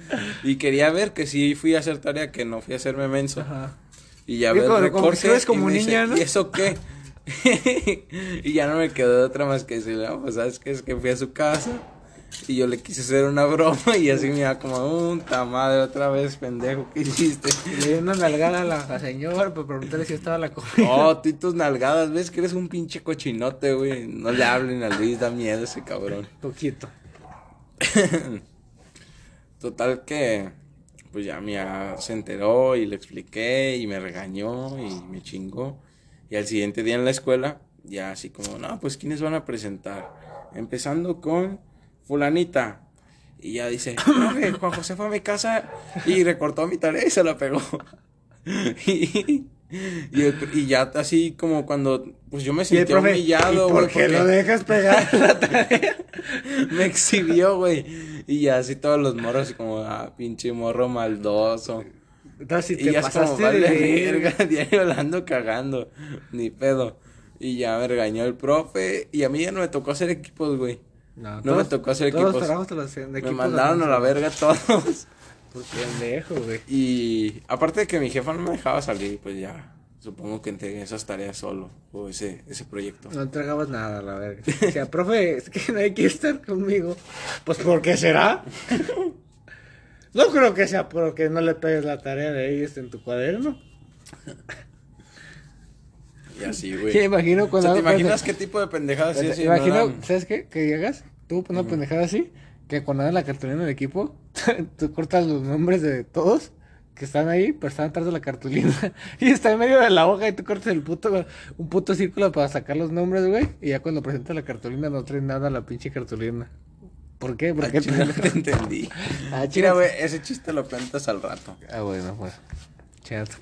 y quería ver que sí fui a hacer tarea, que no fui a hacerme menso. Ajá. Y ya Y veo el recorte escribes como y me dice, niña, ¿no? ¿y eso qué? y ya no me quedó otra más que decirle, "Ah, pues sabes que es que fui a su casa y yo le quise hacer una broma y así me iba como, un madre otra vez, pendejo, ¿qué hiciste? Le di una nalgada a la, señora para preguntarle si estaba la comida. Oh, tú y tus nalgadas, ves que eres un pinche cochinote, güey. No le hablen a Luis, da miedo ese cabrón. Poquito. Total que, pues ya mi mamá se enteró y le expliqué y me regañó y me chingó. Y al siguiente día en la escuela, ya así como, no, pues ¿quiénes van a presentar? Empezando con fulanita. Y ya dice, "Profe, Juan José fue a mi casa y recortó mi tarea y se la pegó. y, y, el- y ya así como cuando, pues yo me sentí profe, humillado, ¿y güey. por qué lo dejas pegar la tarea? Me exhibió, güey. Y ya así todos los morros, así como, ah, pinche morro maldoso. Si y ya es como, pasaste vale, de verga, diario la ando cagando. Ni pedo. Y ya me regañó el profe. Y a mí ya no me tocó hacer equipos, güey. No, No me tocó hacer todos equipos. los de Me mandaron a la verga todos. Pendejo, güey. Y aparte de que mi jefa no me dejaba salir, pues ya. Supongo que entregué esas tareas solo. O ese, ese proyecto. No entregabas nada, la verga. O sea, profe, es que nadie quiere estar conmigo. Pues, ¿por qué será? No creo que sea porque no le pegues la tarea de ellos en tu cuaderno. Y así, Sí, güey. me imagino O cuando... sea, ¿te imaginas qué tipo de pendejadas no imagino? ¿sabes qué? Que llegas, tú una pendejada así, que cuando hagas la cartulina del equipo, tú cortas los nombres de todos que están ahí, pero están atrás de la cartulina. Y está en medio de la hoja y tú cortas el puto, un puto círculo para sacar los nombres, güey. Y ya cuando presentas la cartulina no trae nada la pinche cartulina. ¿Por qué? Ah, Porque chinga, no te entendí. Ah, Mira, güey, ese chiste lo cuentas al rato. Ah, bueno, pues.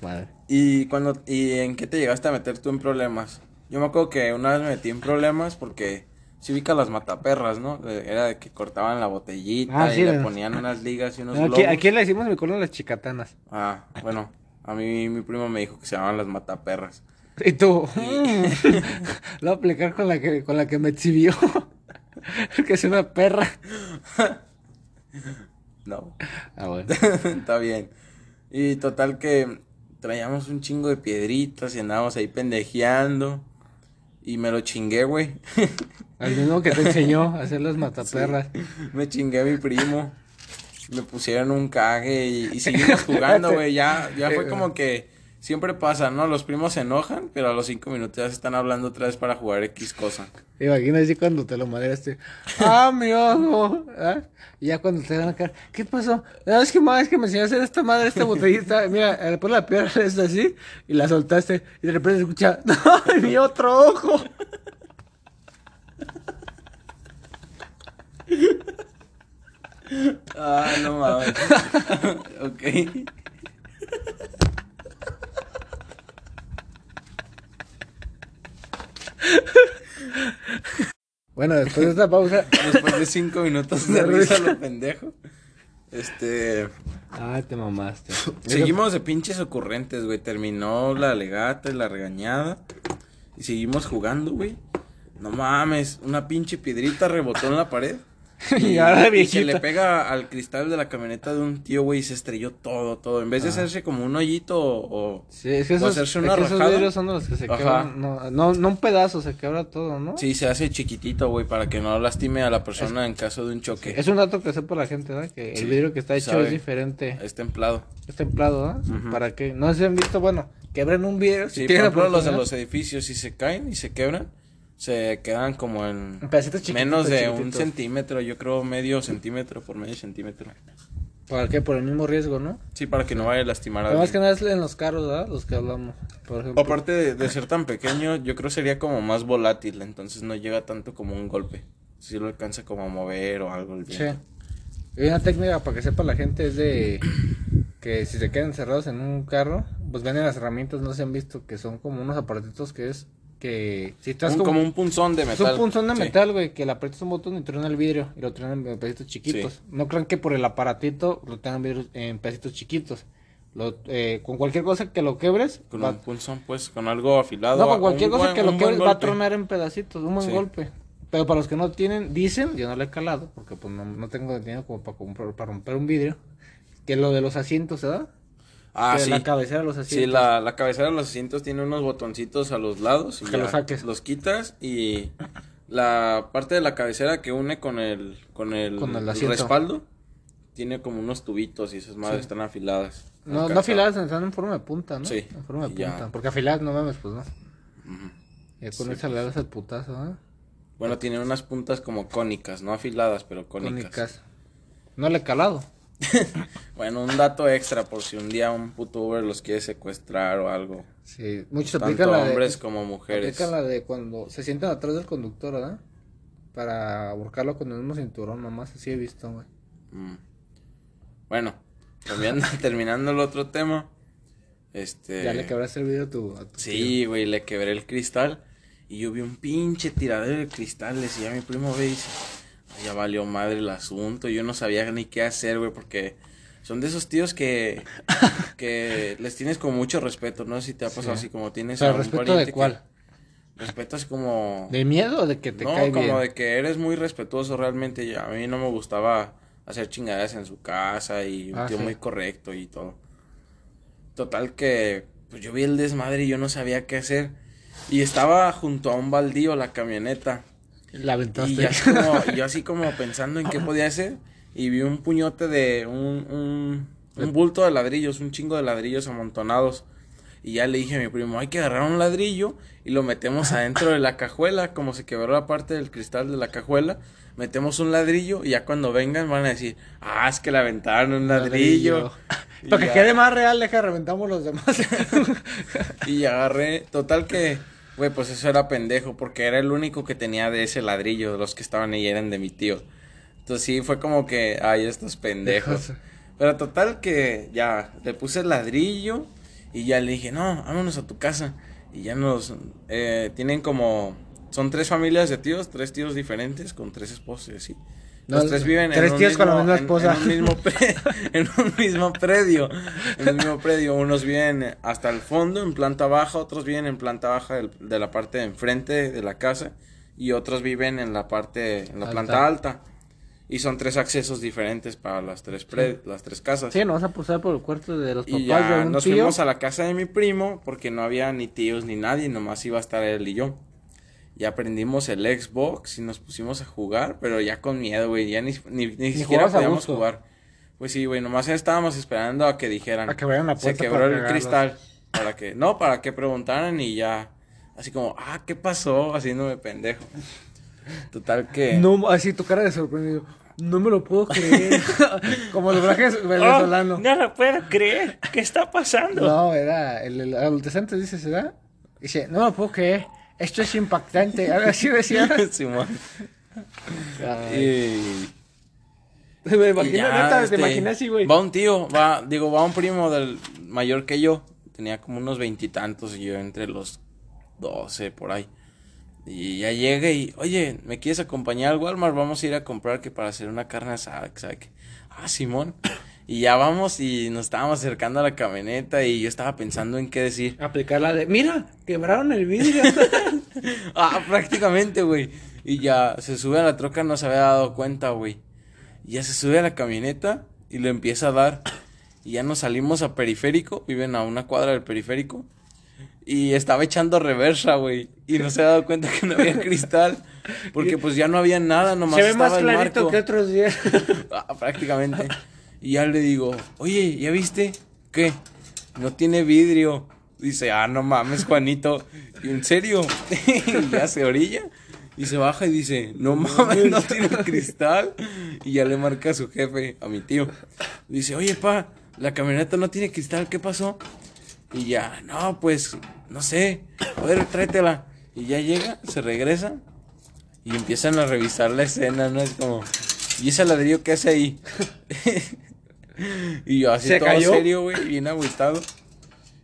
Madre. ¿Y cuando y en qué te llegaste a meter tú en problemas? Yo me acuerdo que una vez me metí en problemas porque si ubica las mataperras, ¿no? Era de que cortaban la botellita Ah, y le ponían unas ligas y unos No, aquí, aquí le decimos mi color las chicatanas. Ah, bueno, a mí mi primo me dijo que se llamaban las mataperras. Y tú, lo voy a aplicar con la que, con la que me exhibió. que es una perra. No, Ah, bueno. está bien. Y total que traíamos un chingo de piedritas y andábamos ahí pendejeando. Y me lo chingué, güey. Al mismo que te enseñó a hacer las mataperras. Me chingué a mi primo. Me pusieron un cague y, y seguimos jugando, güey. Ya, ya fue como que siempre pasa, ¿no? Los primos se enojan, pero a los cinco minutos ya se están hablando otra vez para jugar X cosa. Imagina así cuando te lo maderaste. ¡Ah, mi ojo! ¿Ah? Y ya cuando te dan la cara, ¿qué pasó? No, es que madre, es que me enseñaste a hacer esta madre, esta botellita. Mira, eh, pon la piedra es así y la soltaste. Y de repente se escucha, ¡No, mi otro ojo! Ah, no mames. ok. Bueno, después de esta pausa. Después de cinco minutos de risa, lo pendejo. Este. Ah, te mamaste. Seguimos de pinches ocurrentes, güey. Terminó la legata y la regañada. Y seguimos jugando, güey. No mames, una pinche piedrita rebotó en la pared. Y ahora y se le pega al cristal de la camioneta de un tío, güey, y se estrelló todo, todo. En vez de Ah. hacerse como un hoyito o... Sí, es que O esos, hacerse es una que esos vidrios son los que se quebran. No, no, no un pedazo, se quebra todo, ¿no? Sí, se hace chiquitito, güey, para que no lastime a la persona en caso de un choque. Es un dato que sepa la gente, ¿verdad? Que Sí, el vidrio que está hecho sabe. es diferente. Es templado. Es templado, ¿verdad? Ujú. Para que no se han visto, bueno, quebren un vidrio. Sí, si por ejemplo, los de los edificios, si se caen y se quebran, se quedan como en pedacitos menos de un centímetro, yo creo medio centímetro por medio centímetro. ¿Para qué? Por el mismo riesgo, ¿no? Sí, para que no vaya a lastimar a Pero más que alguien. nada es en los carros, ¿verdad? Los que hablamos. Por ejemplo. Aparte de, de ser tan pequeño, yo creo sería como más volátil, entonces no llega tanto como un golpe. Si lo alcanza como a mover o algo el Sí. Y una técnica para que sepa la gente es de que si se quedan encerrados en un carro, pues venden las herramientas, no se han visto, que son como unos aparatitos que es que si estás Un- como, como un punzón de es metal. un punzón de Sí. metal, güey, que le aprietas un botón y truena el vidrio y lo truenan en pedacitos chiquitos. Sí. No crean que por el aparatito lo tengan en pedacitos chiquitos. Lo, eh, con cualquier cosa que lo quebres, Con va- un punzón, pues, con algo afilado. no, con cualquier cosa buen- que lo quebres va a tronar en pedacitos, un buen Sí. golpe. Pero para los que no tienen, dicen, yo no le he calado, porque pues no, no tengo dinero como para, comprar, para romper un vidrio, que lo de los asientos, ¿verdad? Ah, sí. La cabecera de los Sí, asientos. la, la cabecera de los asientos tiene unos botoncitos a los lados. Y Que ya los saques. Los quitas y la parte de la cabecera que une con el, con el, Con el el asiento. respaldo tiene como unos tubitos y esas madres Sí. están afiladas. No, no afiladas, están en forma de punta, ¿no? Sí, En forma de ya. punta. Porque afiladas no mames, pues no. Y con Sí, esa le das el putazo, ¿ah? Bueno, tiene unas puntas como cónicas, no afiladas, pero cónicas. Cónicas. No le he calado. Bueno, un dato extra por si un día un puto Uber los quiere secuestrar o algo. Sí, muchos Tanto aplican la de. hombres como mujeres. Aplican la de cuando se sientan atrás del conductor, ¿verdad? Para ahorcarlo con el mismo cinturón, nomás así he visto, güey. Mm. Bueno, cambiando, terminando el otro tema. Este. Ya le quebraste el video a tu, a tu. Sí, güey, le quebré el cristal. Y yo vi un pinche tiradero de cristales. Y ya mi primo ve y dice: "Ay, Ya valió madre el asunto. Yo no sabía ni qué hacer, güey, porque son de esos tíos que. que les tienes con mucho respeto. No sé si te ha pasado Sí. así como tienes. Pero a un respeto pariente de que- cuál? Respeto así como. ¿De miedo o de que te no, cae como bien? de que eres muy respetuoso realmente. y A mí no me gustaba hacer chingaderas en su casa y un Ah, tío sí. muy correcto y todo. Total que pues yo vi el desmadre y yo no sabía qué hacer. Y estaba junto a un baldío la camioneta. La aventaste. Y yo así como, yo así como pensando en qué podía hacer. Y vi un puñote de un, un, un bulto de ladrillos, un chingo de ladrillos amontonados. Y ya le dije a mi primo, hay que agarrar un ladrillo y lo metemos adentro de la cajuela, como se quebró la parte del cristal de la cajuela. Metemos un ladrillo y ya cuando vengan van a decir, ah, es que le aventaron un ladrillo. Para que quede más real, deja reventamos los demás. Y agarré, total que, güey, pues eso era pendejo, porque era el único que tenía de ese ladrillo, los que estaban ahí eran de mi tío. Entonces sí, fue como que, ay, estos pendejos. Pero total que ya, le puse el ladrillo y ya le dije, no, vámonos a tu casa. Y ya nos, eh, tienen como, son tres familias de tíos, tres tíos diferentes, con tres esposos y así. No, Los tres viven tres en un tíos con la mismo- misma en- esposa. En, un mismo pre- en un mismo predio. En un mismo predio. Unos viven hasta el fondo, en planta baja. Otros viven en planta baja del- de la parte de enfrente de la casa. Y otros viven en la parte, en la Alta. planta alta. Y son tres accesos diferentes para las tres, pre- las tres casas. Sí, nos vas a pasar por el cuarto de los y papás de un nos tío. fuimos a la casa de mi primo porque no había ni tíos ni nadie, nomás iba a estar él y yo. Ya prendimos el Xbox y nos pusimos a jugar, pero ya con miedo, güey, ya ni, ni, ni siquiera jugabas a podíamos gusto. jugar. Pues sí, güey, nomás estábamos esperando a que dijeran. A que abrieran la Se puerta quebró el cristal. Para que, no, para que preguntaran y ya. Así como, ah, ¿qué pasó? Haciéndome pendejo. Total que. No, así tu cara de sorprendido. No me lo puedo creer. Como el doblaje venezolano. Oh, no lo puedo creer. ¿Qué está pasando? No, era el, el adolescente, dice, ¿será? Dice, no me lo puedo creer. Esto es impactante. Algo así decía. Simón. Y- me imagino, ya, neta, te este, imaginé así, güey. Va un tío, va, digo, va un primo del mayor que yo. Tenía como unos veintitantos y yo entre los doce por ahí. Y ya llega y, oye, ¿me quieres acompañar al Walmart? Vamos a ir a comprar que para hacer una carne asada. Ah, Simón. Y ya vamos y nos estábamos acercando a la camioneta y yo estaba pensando en qué decir. Aplicar la de, mira, quebraron el vidrio. Ah, prácticamente, güey. Y ya se sube a la troca, no se había dado cuenta, güey. Y ya se sube a la camioneta y lo empieza a dar. Y ya nos salimos a periférico, viven a una cuadra del periférico. Y estaba echando reversa, güey. Y no se había dado cuenta que no había cristal. Porque pues ya no había nada, nomás Se ve estaba más el clarito marco. que otros días. Ah, prácticamente. Y ya le digo, oye, ¿ya viste? ¿Qué? No tiene vidrio. Dice, ah, no mames, Juanito. ¿Y en serio? y ya se orilla. Y se baja y dice, no mames, no tiene cristal. Y ya le marca a su jefe, a mi tío. Dice, oye, pa, la camioneta no tiene cristal, ¿qué pasó? Y ya, no, pues, no sé. A ver, tráetela. Y ya llega, se regresa. Y empiezan a revisar la escena, ¿no? Es como, ¿y ese ladrillo qué hace ahí? y yo así ¿Se todo cayó? serio, güey, bien agüitado.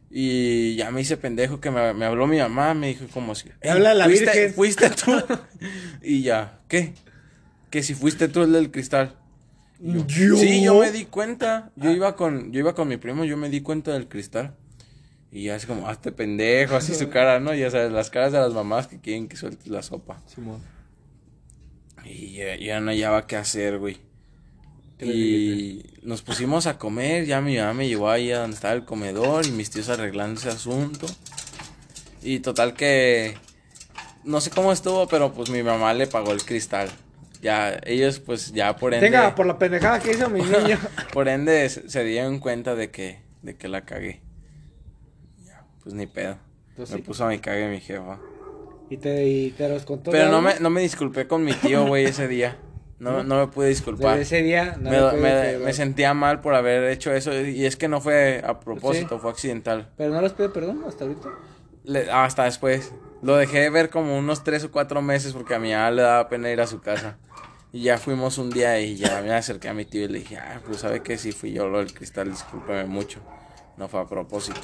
Y ya me hice pendejo que me, me habló mi mamá, me dijo como si... "Ey, Habla la ¿fuiste, Virgen". ¿Fuiste tú? y ya, ¿qué? Que si fuiste tú el del cristal. Yo, ¿Yo? Sí, yo me di cuenta. Yo iba con, yo iba con mi primo, yo me di cuenta del cristal. Y ya es como, hazte pendejo, así su cara, ¿no? Ya sabes, las caras de las mamás que quieren que sueltes la sopa. Y ya, ya no hallaba qué hacer, güey. Y nos pusimos a comer, ya mi mamá me llevó ahí a donde estaba el comedor y mis tíos arreglando ese asunto. Y total que no sé cómo estuvo, pero pues mi mamá le pagó el cristal. Ya, ellos pues ya por ende Tenga, por la pendejada que hizo mi niño. por ende se, dieron cuenta de que de que la cagué. Ya, pues ni pedo. Pues me sí. puso a mi cague mi jefa. Y te, y te los contó. Pero no me, no me disculpé con mi tío, güey, ese día. No, no me pude disculpar. Desde ese día. no me, me- sentía mal por haber hecho eso. Y es que no fue a propósito, fue accidental. Pero no les pido perdón hasta ahorita. Le- ah, hasta después. Lo dejé de ver como unos tres o cuatro meses porque a mi mamá le daba pena ir a su casa. Y ya fuimos un día y ya me acerqué a mi tío y le dije, ah, pues sabe que sí fui yo lo del cristal, discúlpeme mucho. No fue a propósito.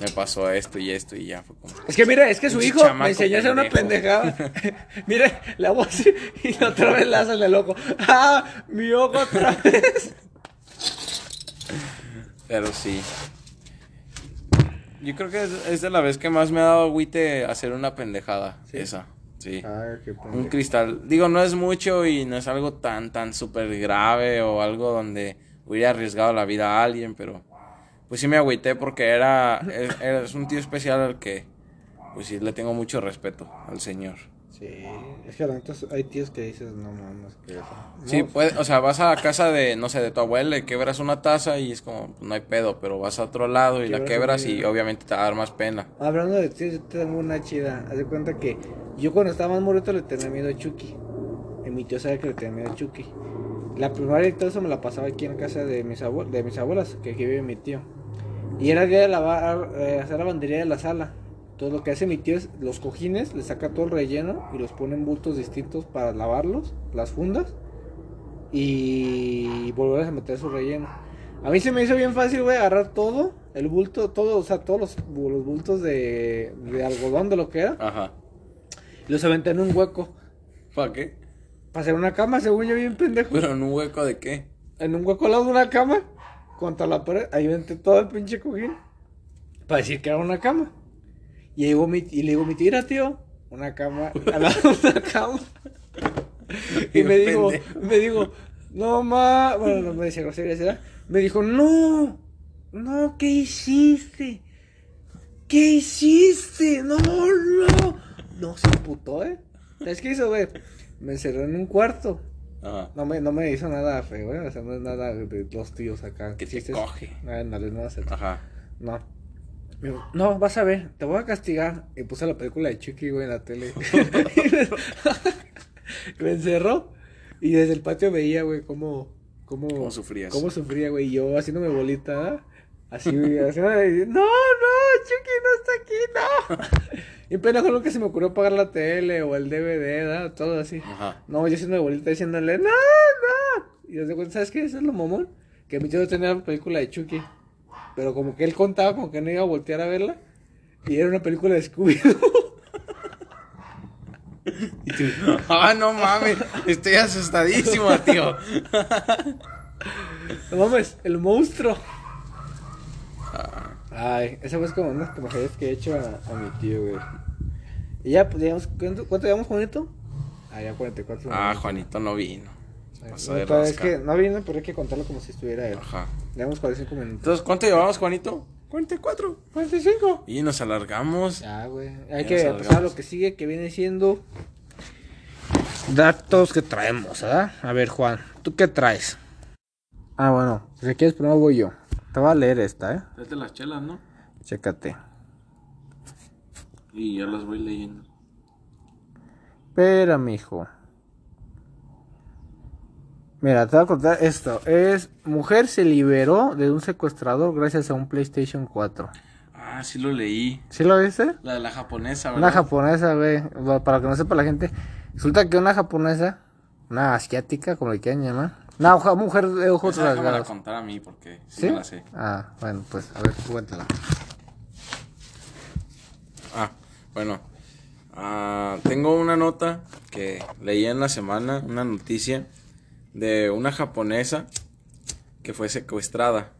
Me pasó esto y esto y ya fue como... Es que mira, es que su hijo me enseñó a hacer una pendejada. mira, la voz y otra vez la hace el ojo. ¡Ah! Mi ojo otra vez. Pero sí. Yo creo que es, es de la vez que más me ha dado agüite hacer una pendejada. Esa, sí. Ah, qué Un cristal. Digo, no es mucho y no es algo tan, tan súper grave o algo donde hubiera arriesgado la vida a alguien, pero pues sí me agüité porque era, es, es un tío especial al que, pues sí, le tengo mucho respeto al señor. Sí, es que hay tíos que dices, no mames, que eso. Sí, puede, o sea, vas a la casa de, no sé, de tu abuela y quebras una taza y es como, no hay pedo, pero vas a otro lado y la Quebras y obviamente te va a dar más pena. Hablando de tíos, yo tengo una chida. Haz de cuenta que yo cuando estaba más morrito le tenía miedo a Chucky. Y mi tío sabe que le tenía miedo a Chucky. La primaria y todo eso me la pasaba aquí en casa de mis, abue- de mis abuelas, que aquí vive mi tío. Y era el día de lavar, eh, hacer lavandería de la sala. Entonces lo que hace mi tío es los cojines, le saca todo el relleno y los pone en bultos distintos para lavarlos, las fundas. Y volver a meter su relleno. A mí se me hizo bien fácil, güey, agarrar todo, el bulto, todo, o sea, todos los, los bultos de, de algodón, de lo que era, Ajá. y los aventé en un hueco. ¿Para qué? Para hacer una cama, según yo, bien pendejo. Pero en un hueco de qué? En un hueco al lado de una cama, contra la pared, ahí aventé todo el pinche cojín. Para decir que era una cama. Y, llegó mi, y le digo, mi tira, tío, una cama, una cama. y me dijo, me dijo, no ma, bueno, no me decía groserías, ¿verdad? Me dijo, no, no, ¿qué hiciste? ¿Qué hiciste? No, no. No, se emputó, ¿eh? ¿Sabes qué hizo, güey? Me encerró en un cuarto. Ajá. No me, no me hizo nada feo, güey. O sea, no es nada de los tíos acá. Que te coge. Ah, no, no, Ajá. no. No, vas a ver, te voy a castigar. Y puse la película de Chucky, güey, en la tele. Me encerró. Y desde el patio veía, güey, cómo. Cómo, ¿Cómo sufrías? Cómo sufría, güey. Y yo haciéndome bolita. Así, güey. no, no, Chucky no está aquí, no. Y pendejo nunca se me ocurrió pagar la tele o el DVD. Todo así. Ajá. No, yo haciendo bolita diciéndole, no, no. Y desde cuenta, ¿sabes qué? Eso es lo mamón. Que mi tío tenía la película de Chucky. Pero como que él contaba como que no iba a voltear a verla. Y era una película de Scooby-Doo. Y tú, ah, no mames, estoy asustadísimo, tío. no mames, el monstruo. Ay, esa fue como unas comentarios que he hecho a, a mi tío, güey. Y ya, pues, digamos, ¿cuánto, cuánto llevamos, Juanito? Allá 44. Ah, Juanito no vino. Pasó de no, es que no viene, pero hay que contarlo como si estuviera él. Ajá. Llevamos 45 minutos. Entonces, ¿cuánto llevamos, Juanito? 44. 45. Y nos alargamos. Ya, güey. Hay Ya que pasar a lo que sigue, que viene siendo datos que traemos, ¿verdad? A ver, Juan, ¿tú qué traes? Ah, bueno, si quieres primero voy yo. Te voy a leer esta, ¿eh? Tráete las chelas, ¿no? Chécate. Y ya las voy leyendo. Espera, mijo. Mira, te voy a contar esto. Es mujer se liberó de un secuestrador gracias a un PlayStation 4. Ah, sí lo leí. ¿Sí lo viste? La de la japonesa, ¿verdad? Una japonesa, güey. Para que no sepa la gente. Resulta que una japonesa, una asiática, como le quieran llamar. Hoja- mujer de ojos Esa déjame la rasgados. contar a mí porque sí, ¿Sí? me la sé. Ah, bueno, pues a ver, cuéntala. Ah, bueno. Ah, tengo una nota que leí en la semana, una noticia de una japonesa que fue secuestrada.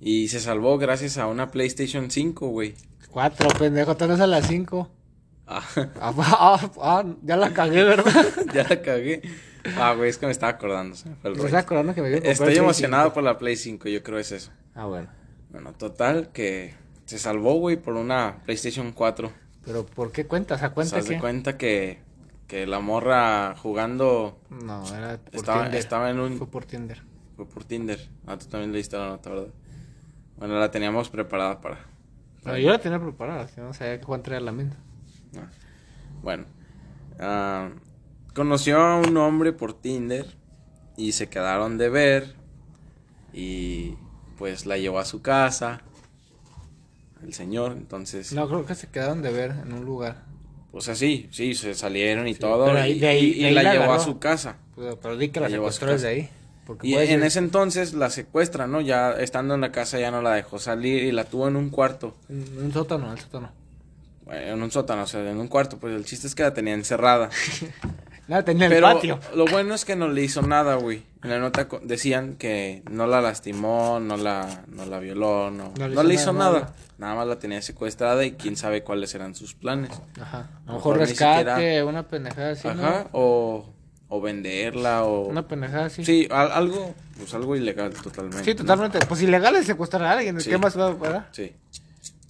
Y se salvó gracias a una PlayStation 5, güey. Cuatro, pendejo, tenés a las cinco. Ah, Ah, ah, ah, ya la cagué, ¿verdad? ya la cagué. Ah, güey, es que me estaba acordando. se me estaba que me comprar Estoy emocionado 5. por la Play 5, yo creo es eso. Ah, bueno. Bueno, total, que se salvó, güey, por una PlayStation 4. Pero ¿por qué cuentas? ¿A Se cuenta das de que? cuenta que, que la morra jugando No, era por estaba, Tinder. estaba en un... Fue por Tinder. Fue por Tinder. Ah, tú también leíste la nota, ¿verdad? Bueno, la teníamos preparada para... Pero yo la tenía preparada, si no sabía que Juan traía la mente. Ah, Bueno. ah, conoció a un hombre por Tinder y se quedaron de ver y pues la llevó a su casa el señor, entonces No, creo que se quedaron de ver en un lugar. pues así, sí, se salieron y Sí, todo pero ahí- y, de ahí- y- y de ahí la la llevó a su casa. Pero, pero di que La la secuestró desde ahí. Porque Y en ese entonces la secuestra, ¿no? Ya estando en la casa ya no la dejó salir y la tuvo en un cuarto. En un sótano, en el sótano. Bueno, en un sótano, o sea, en un cuarto. Pues el chiste es que la tenía encerrada. Nada, tenía el Pero patio. lo bueno es que no le hizo nada, güey. En la nota decían que no la lastimó, no la, no la violó, no, No le no hizo le hizo nada nada. más la tenía secuestrada y quién sabe cuáles eran sus planes. Ajá. A lo mejor mejor rescate, siquiera- una pendejada así, Ajá, o, o venderla, o... Una pendejada así. Sí, al- algo, pues algo ilegal totalmente. Sí, ¿no? totalmente. Pues ilegal es secuestrar a alguien. Sí. ¿Qué más va a Sí.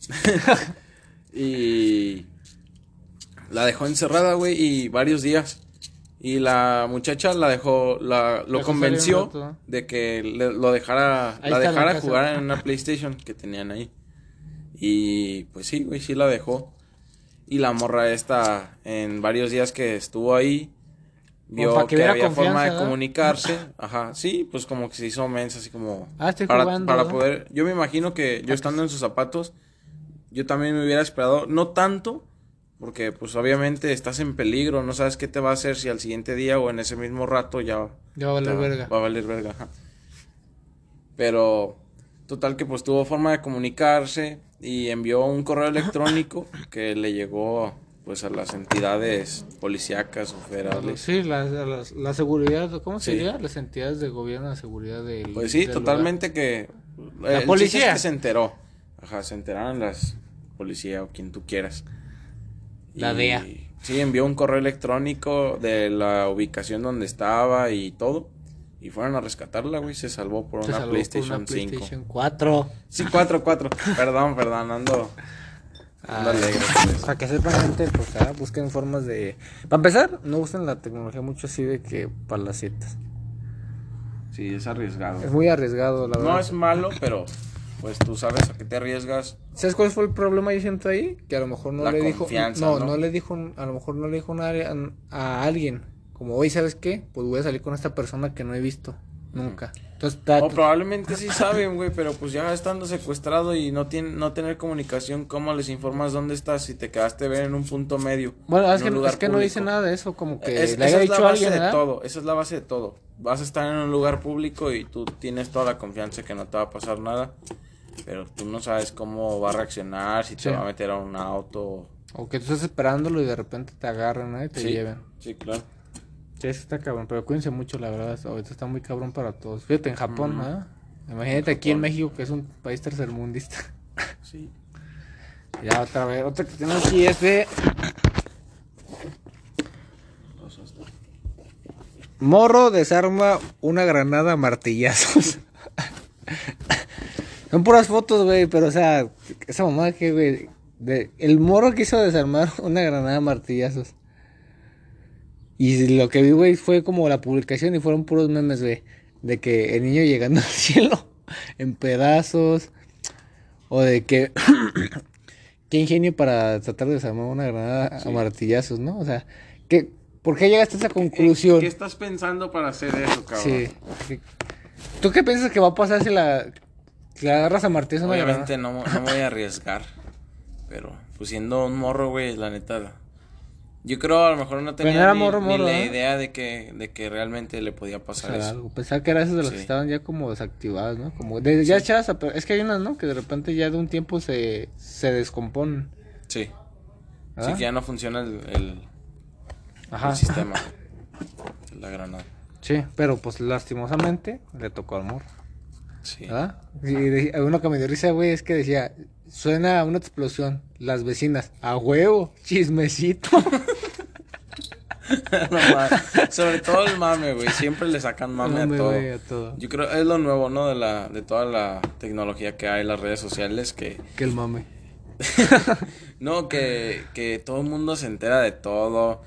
y la dejó encerrada, güey, y varios días. Y la muchacha la dejó, la, lo Dejó convenció de que le- lo dejara, Ahí la dejara jugar en una PlayStation que tenían ahí. Y pues sí, güey, sí la dejó. Y la morra esta, en varios días que estuvo ahí, vio que había forma de ¿verdad? comunicarse. Ajá, sí, pues como que se hizo mensa, así como... Ah, estoy para, jugando, para poder... Yo me imagino que yo estando en sus zapatos, yo también me hubiera esperado, no tanto, porque pues obviamente estás en peligro, no sabes qué te va a hacer si al siguiente día o en ese mismo rato ya... Ya va a valer verga. Va a valer verga, ajá. Pero, total que pues tuvo forma de comunicarse y envió un correo electrónico que le llegó pues a las entidades policíacas o federales. Sí, la, la, la seguridad, ¿cómo se Sí. diría? Las entidades de gobierno de seguridad del Pues sí, del totalmente que... La el chiste policía. es que se enteró. Ajá, se enteraron las policía o quien tú quieras. La DEA. Sí, envió un correo electrónico de la ubicación donde estaba y todo. Y fueron a rescatarla, güey. Se salvó por. Se una salvó por PlayStation, una 5. PlayStation 4. Sí, 4, 4. perdón, perdón, ando, ando Ay. alegre. por. Para que sepan, gente, pues ah, busquen formas de. Para empezar, no usen la tecnología mucho así de que para las citas. Sí, es arriesgado. Es muy arriesgado, la verdad. No es malo, pero pues tú sabes a qué te arriesgas. ¿Sabes cuál fue el problema yo siento ahí? Que a lo mejor no La le dijo. No, ¿no? no le dijo. A lo mejor no le dijo a, a alguien. Como hoy, ¿sabes qué? Pues voy a salir con esta persona que no he visto nunca. Entonces, O probablemente sí saben, güey, pero pues ya estando secuestrado y no, tiene, no tener comunicación, ¿cómo les informas dónde estás si te quedaste ver en un punto medio? bueno, es que, es que no dice nada de eso. Como que Es- le esa haya es la dicho base alguien, de ¿verdad? todo, esa es la base de todo. Vas a estar en un lugar público y tú tienes toda la confianza que no te va a pasar nada, pero tú no sabes cómo va a reaccionar, si te va a meter a un auto. O que tú estás esperándolo y de repente te agarran ¿no? y te sí, lleven. sí, claro. Sí, eso está cabrón, pero cuídense mucho, la verdad. Ahorita está muy cabrón para todos. Fíjate, en Japón. ¿ah? Imagínate aquí en. México, que es un país tercermundista. Sí. ya, otra vez. Otra que tenemos aquí es de Morro desarma una granada a martillazos. Son puras fotos, güey, pero o sea, esa mamá que, güey, de- el morro quiso desarmar una granada a martillazos. Y lo que vi, güey, fue como la publicación y fueron puros memes, güey, de que el niño llegando al cielo en pedazos o de que qué ingenio para tratar de desarmar una granada a martillazos, ¿no? O sea, que ¿por qué llegaste a esa conclusión? ¿Qué estás pensando para hacer eso, cabrón? Sí. ¿Qué- ¿Tú qué piensas que va a pasar si la, si la agarras a martillo una Obviamente no, no me voy a arriesgar. Pero, pues siendo un morro, güey, la neta. Yo creo a lo mejor no tenía no era ni, morro, ni morro, la ¿eh? idea de que, de que realmente le podía pasar O sea, eso. algo. Pensaba que era esos de los Sí. que estaban ya como desactivados, ¿no? Como de, ya echadas a Es que hay unas, ¿no? Que de repente ya de un tiempo se, se descomponen. Sí. ¿verdad? Sí, que ya no funciona el, el, Ajá. el sistema. La granada. Sí, pero pues lastimosamente le tocó al morro. Sí. ¿Verdad? Y de- uno que me dio risa, güey, es que decía, suena una explosión, las vecinas, a huevo, chismecito. No. Sobre todo el mame, güey. Siempre le sacan mame, Mame, a todo. a todo. Yo creo es lo nuevo, ¿no? De la de toda la tecnología que hay en las redes sociales que Que el mame. no que que todo el mundo se entera de todo.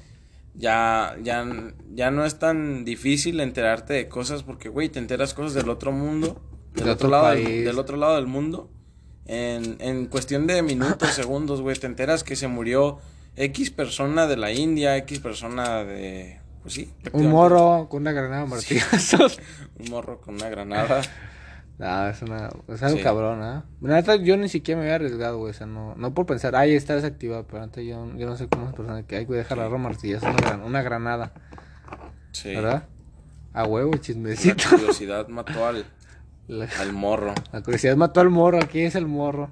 Ya ya ya no es tan difícil enterarte de cosas porque güey, te enteras cosas del otro mundo, del De otro, otro lado del, otro lado del mundo. En, en cuestión de minutos, segundos, güey, te enteras que se murió X persona de la India, X persona de pues sí, Un morro con una granada martillazos. un morro con una granada. No, es una, es algo Sí. cabrón, ¿ah? La neta, yo ni siquiera me había arriesgado, güey. O sea, no, no por pensar, ay, está desactivado, pero antes yo, yo no sé cómo es persona que hay que dejar la martillazo, una, gran- una granada, Sí. ¿verdad? A huevo, La chismecito. curiosidad mató al, La, al morro. la curiosidad mató al morro, aquí es el morro.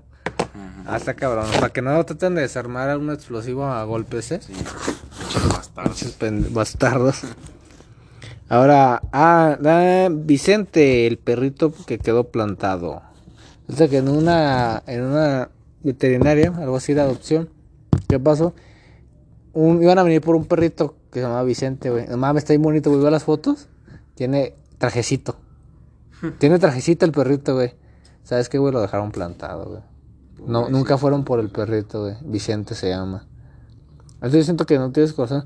Ujú. Ah, está cabrón. Para que no traten de desarmar un explosivo a golpes, ¿eh? Sí. Bastardos. Bastardos. Ahora, ah, ah, Vicente, el perrito que quedó plantado. Resulta que en una, en una veterinaria, algo así de adopción, ¿qué pasó? Un, iban a venir por un perrito que se llamaba Vicente, güey. No mames, está bien bonito, güey. ¿Veo las fotos? Tiene trajecito. Tiene trajecito el perrito, güey. ¿Sabes qué, güey? Lo dejaron plantado, güey. No, nunca fueron por el perrito, güey. Vicente se llama. Entonces yo siento que no tienes corazón.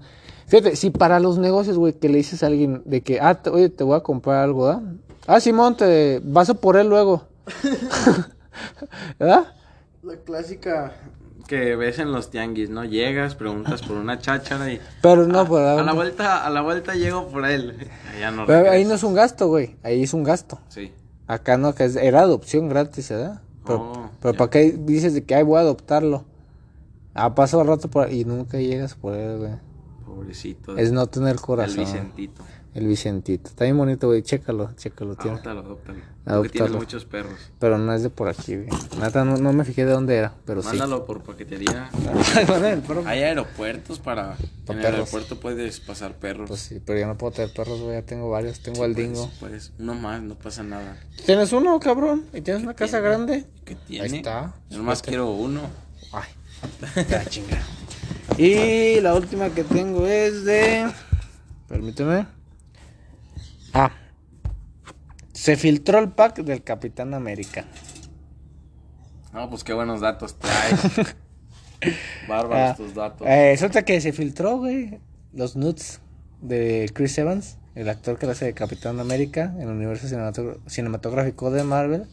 Fíjate, si para los negocios, güey, que le dices a alguien de que, ah, te- oye, te voy a comprar algo, ¿ah? Ah, Simón, te vas a por él luego. ¿Verdad? La clásica que ves en los tianguis, ¿no? Llegas, preguntas por una cháchara y... Pero no, a, pues, a la vuelta, a la vuelta llego por él. Allá no Pero ahí no es un gasto, güey. Ahí es un gasto. Sí. Acá no, que es- era adopción gratis, ¿verdad? Pero, Oh, pero. ¿para qué dices de que, ay, voy a adoptarlo? Ah, paso al rato por y nunca llegas por él, güey. Pobrecito. Es no tener El corazón. Vicentito. El Vicentito. Está bien bonito, güey. Chécalo, chécalo. Tiene. Adóptalo, adóptalo. Adóptalo. tienes muchos perros. Pero no es de por aquí, güey. Neta, no, no me fijé de dónde era, pero sí. Mándalo por paquetería. Hay aeropuertos para... Pa' en el aeropuerto puedes pasar perros. Pues sí, pero yo no puedo tener perros, güey. Ya tengo varios. Tengo al dingo. Pues, uno más, no pasa nada. ¿Tienes uno, cabrón? ¿Y tienes una casa grande? ¿Qué tiene? Ahí está. Yo nomás quiero uno. Ay, ya chinga. Y la última que tengo es de. Permíteme. Ah. Se filtró el pack del Capitán América. No, pues qué buenos datos traes. Bárbaros Ah, tus datos. Eh, resulta que se filtró, güey, los nudes de Chris Evans, el actor que lo hace de Capitán América en el universo cinematográfico de Marvel.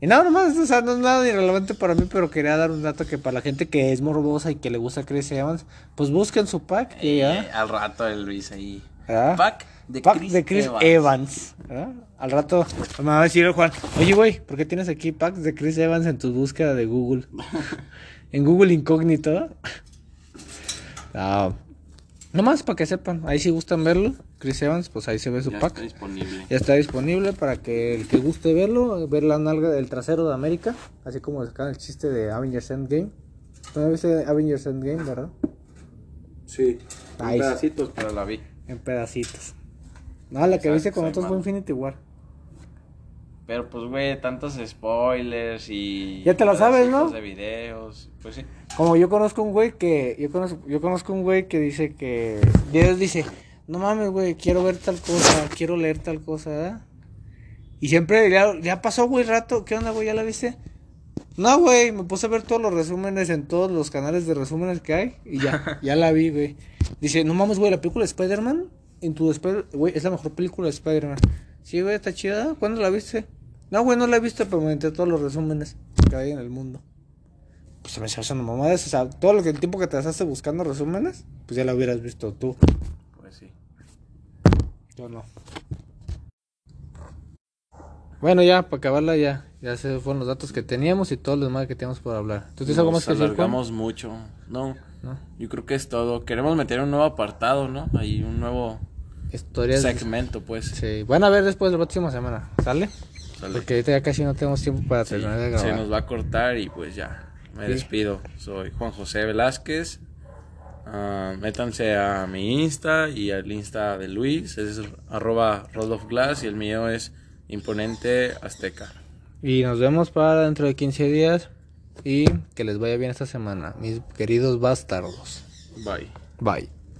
Y nada, nomás, o sea, no es nada irrelevante para mí, pero quería dar un dato que para la gente que es morbosa y que le gusta Chris Evans, pues busquen su pack y ya. Eh, al rato el Luis ahí. ¿verdad? Pack de Pack Chris, de Chris Evans. Evans. ¿verdad? Al rato me va a decir el Juan, oye, güey, ¿por qué tienes aquí packs de Chris Evans en tu búsqueda de Google? en Google incógnito. No. Nomás para que sepan, ahí si gustan verlo, Chris Evans, pues ahí se ve su Ya pack. está disponible. Ya está disponible para que el que guste verlo, ver la nalga del trasero de América, así como sacaron el chiste de Avengers Endgame. ¿Tú no viste Avengers Endgame, verdad? Sí. Ahí En sí. pedacitos, pero la vi. En pedacitos. No, la que Exacto, viste con otros fue. Infinity War. Pero pues, güey, tantos spoilers y. Ya te la sabes, ¿no? de videos. Pues sí. Como yo conozco un güey que. Yo conozco, yo conozco un güey que dice que. Dios dice. no mames, güey, quiero ver tal cosa, quiero leer tal cosa, ¿verdad? Y siempre, ya, ya pasó, güey, rato, ¿qué onda, güey? ¿Ya la viste? No, güey, me puse a ver todos los resúmenes en todos los canales de resúmenes que hay y ya, ya la vi, güey. Dice, no mames, güey, la película de Spider-Man, en tu güey, es la mejor película de Spider-Man. Sí, güey, está chida, ¿cuándo la viste? No, güey, no la he visto, pero me entré todos los resúmenes que hay en el mundo. Pues se me está haciendo mamadas, o sea, todo lo que el tiempo que te pasaste buscando resúmenes, pues ya la hubieras visto tú. Pues sí. Yo no. Bueno, ya, para acabarla, ya. Ya se fueron los datos que teníamos y todo lo demás que teníamos por hablar. ¿Tú tienes algo más que decir, Juan? mucho. No, ¿No? yo creo que es todo. Queremos meter un nuevo apartado, ¿no? Ahí un nuevo Historias. segmento, pues. Sí. Van a ver después de la próxima semana. ¿Sale? Porque ahorita ya casi no tenemos tiempo para Sí, terminar de se grabar. nos va a cortar y pues ya. Me Sí. despido. Soy Juan José Velázquez. Ah, métanse a mi Insta y al Insta de Luis. Es arroba Glass y el mío es Imponente Azteca. Y nos vemos para dentro de 15 días. Y que les vaya bien esta semana, mis queridos bastardos. Bye. Bye.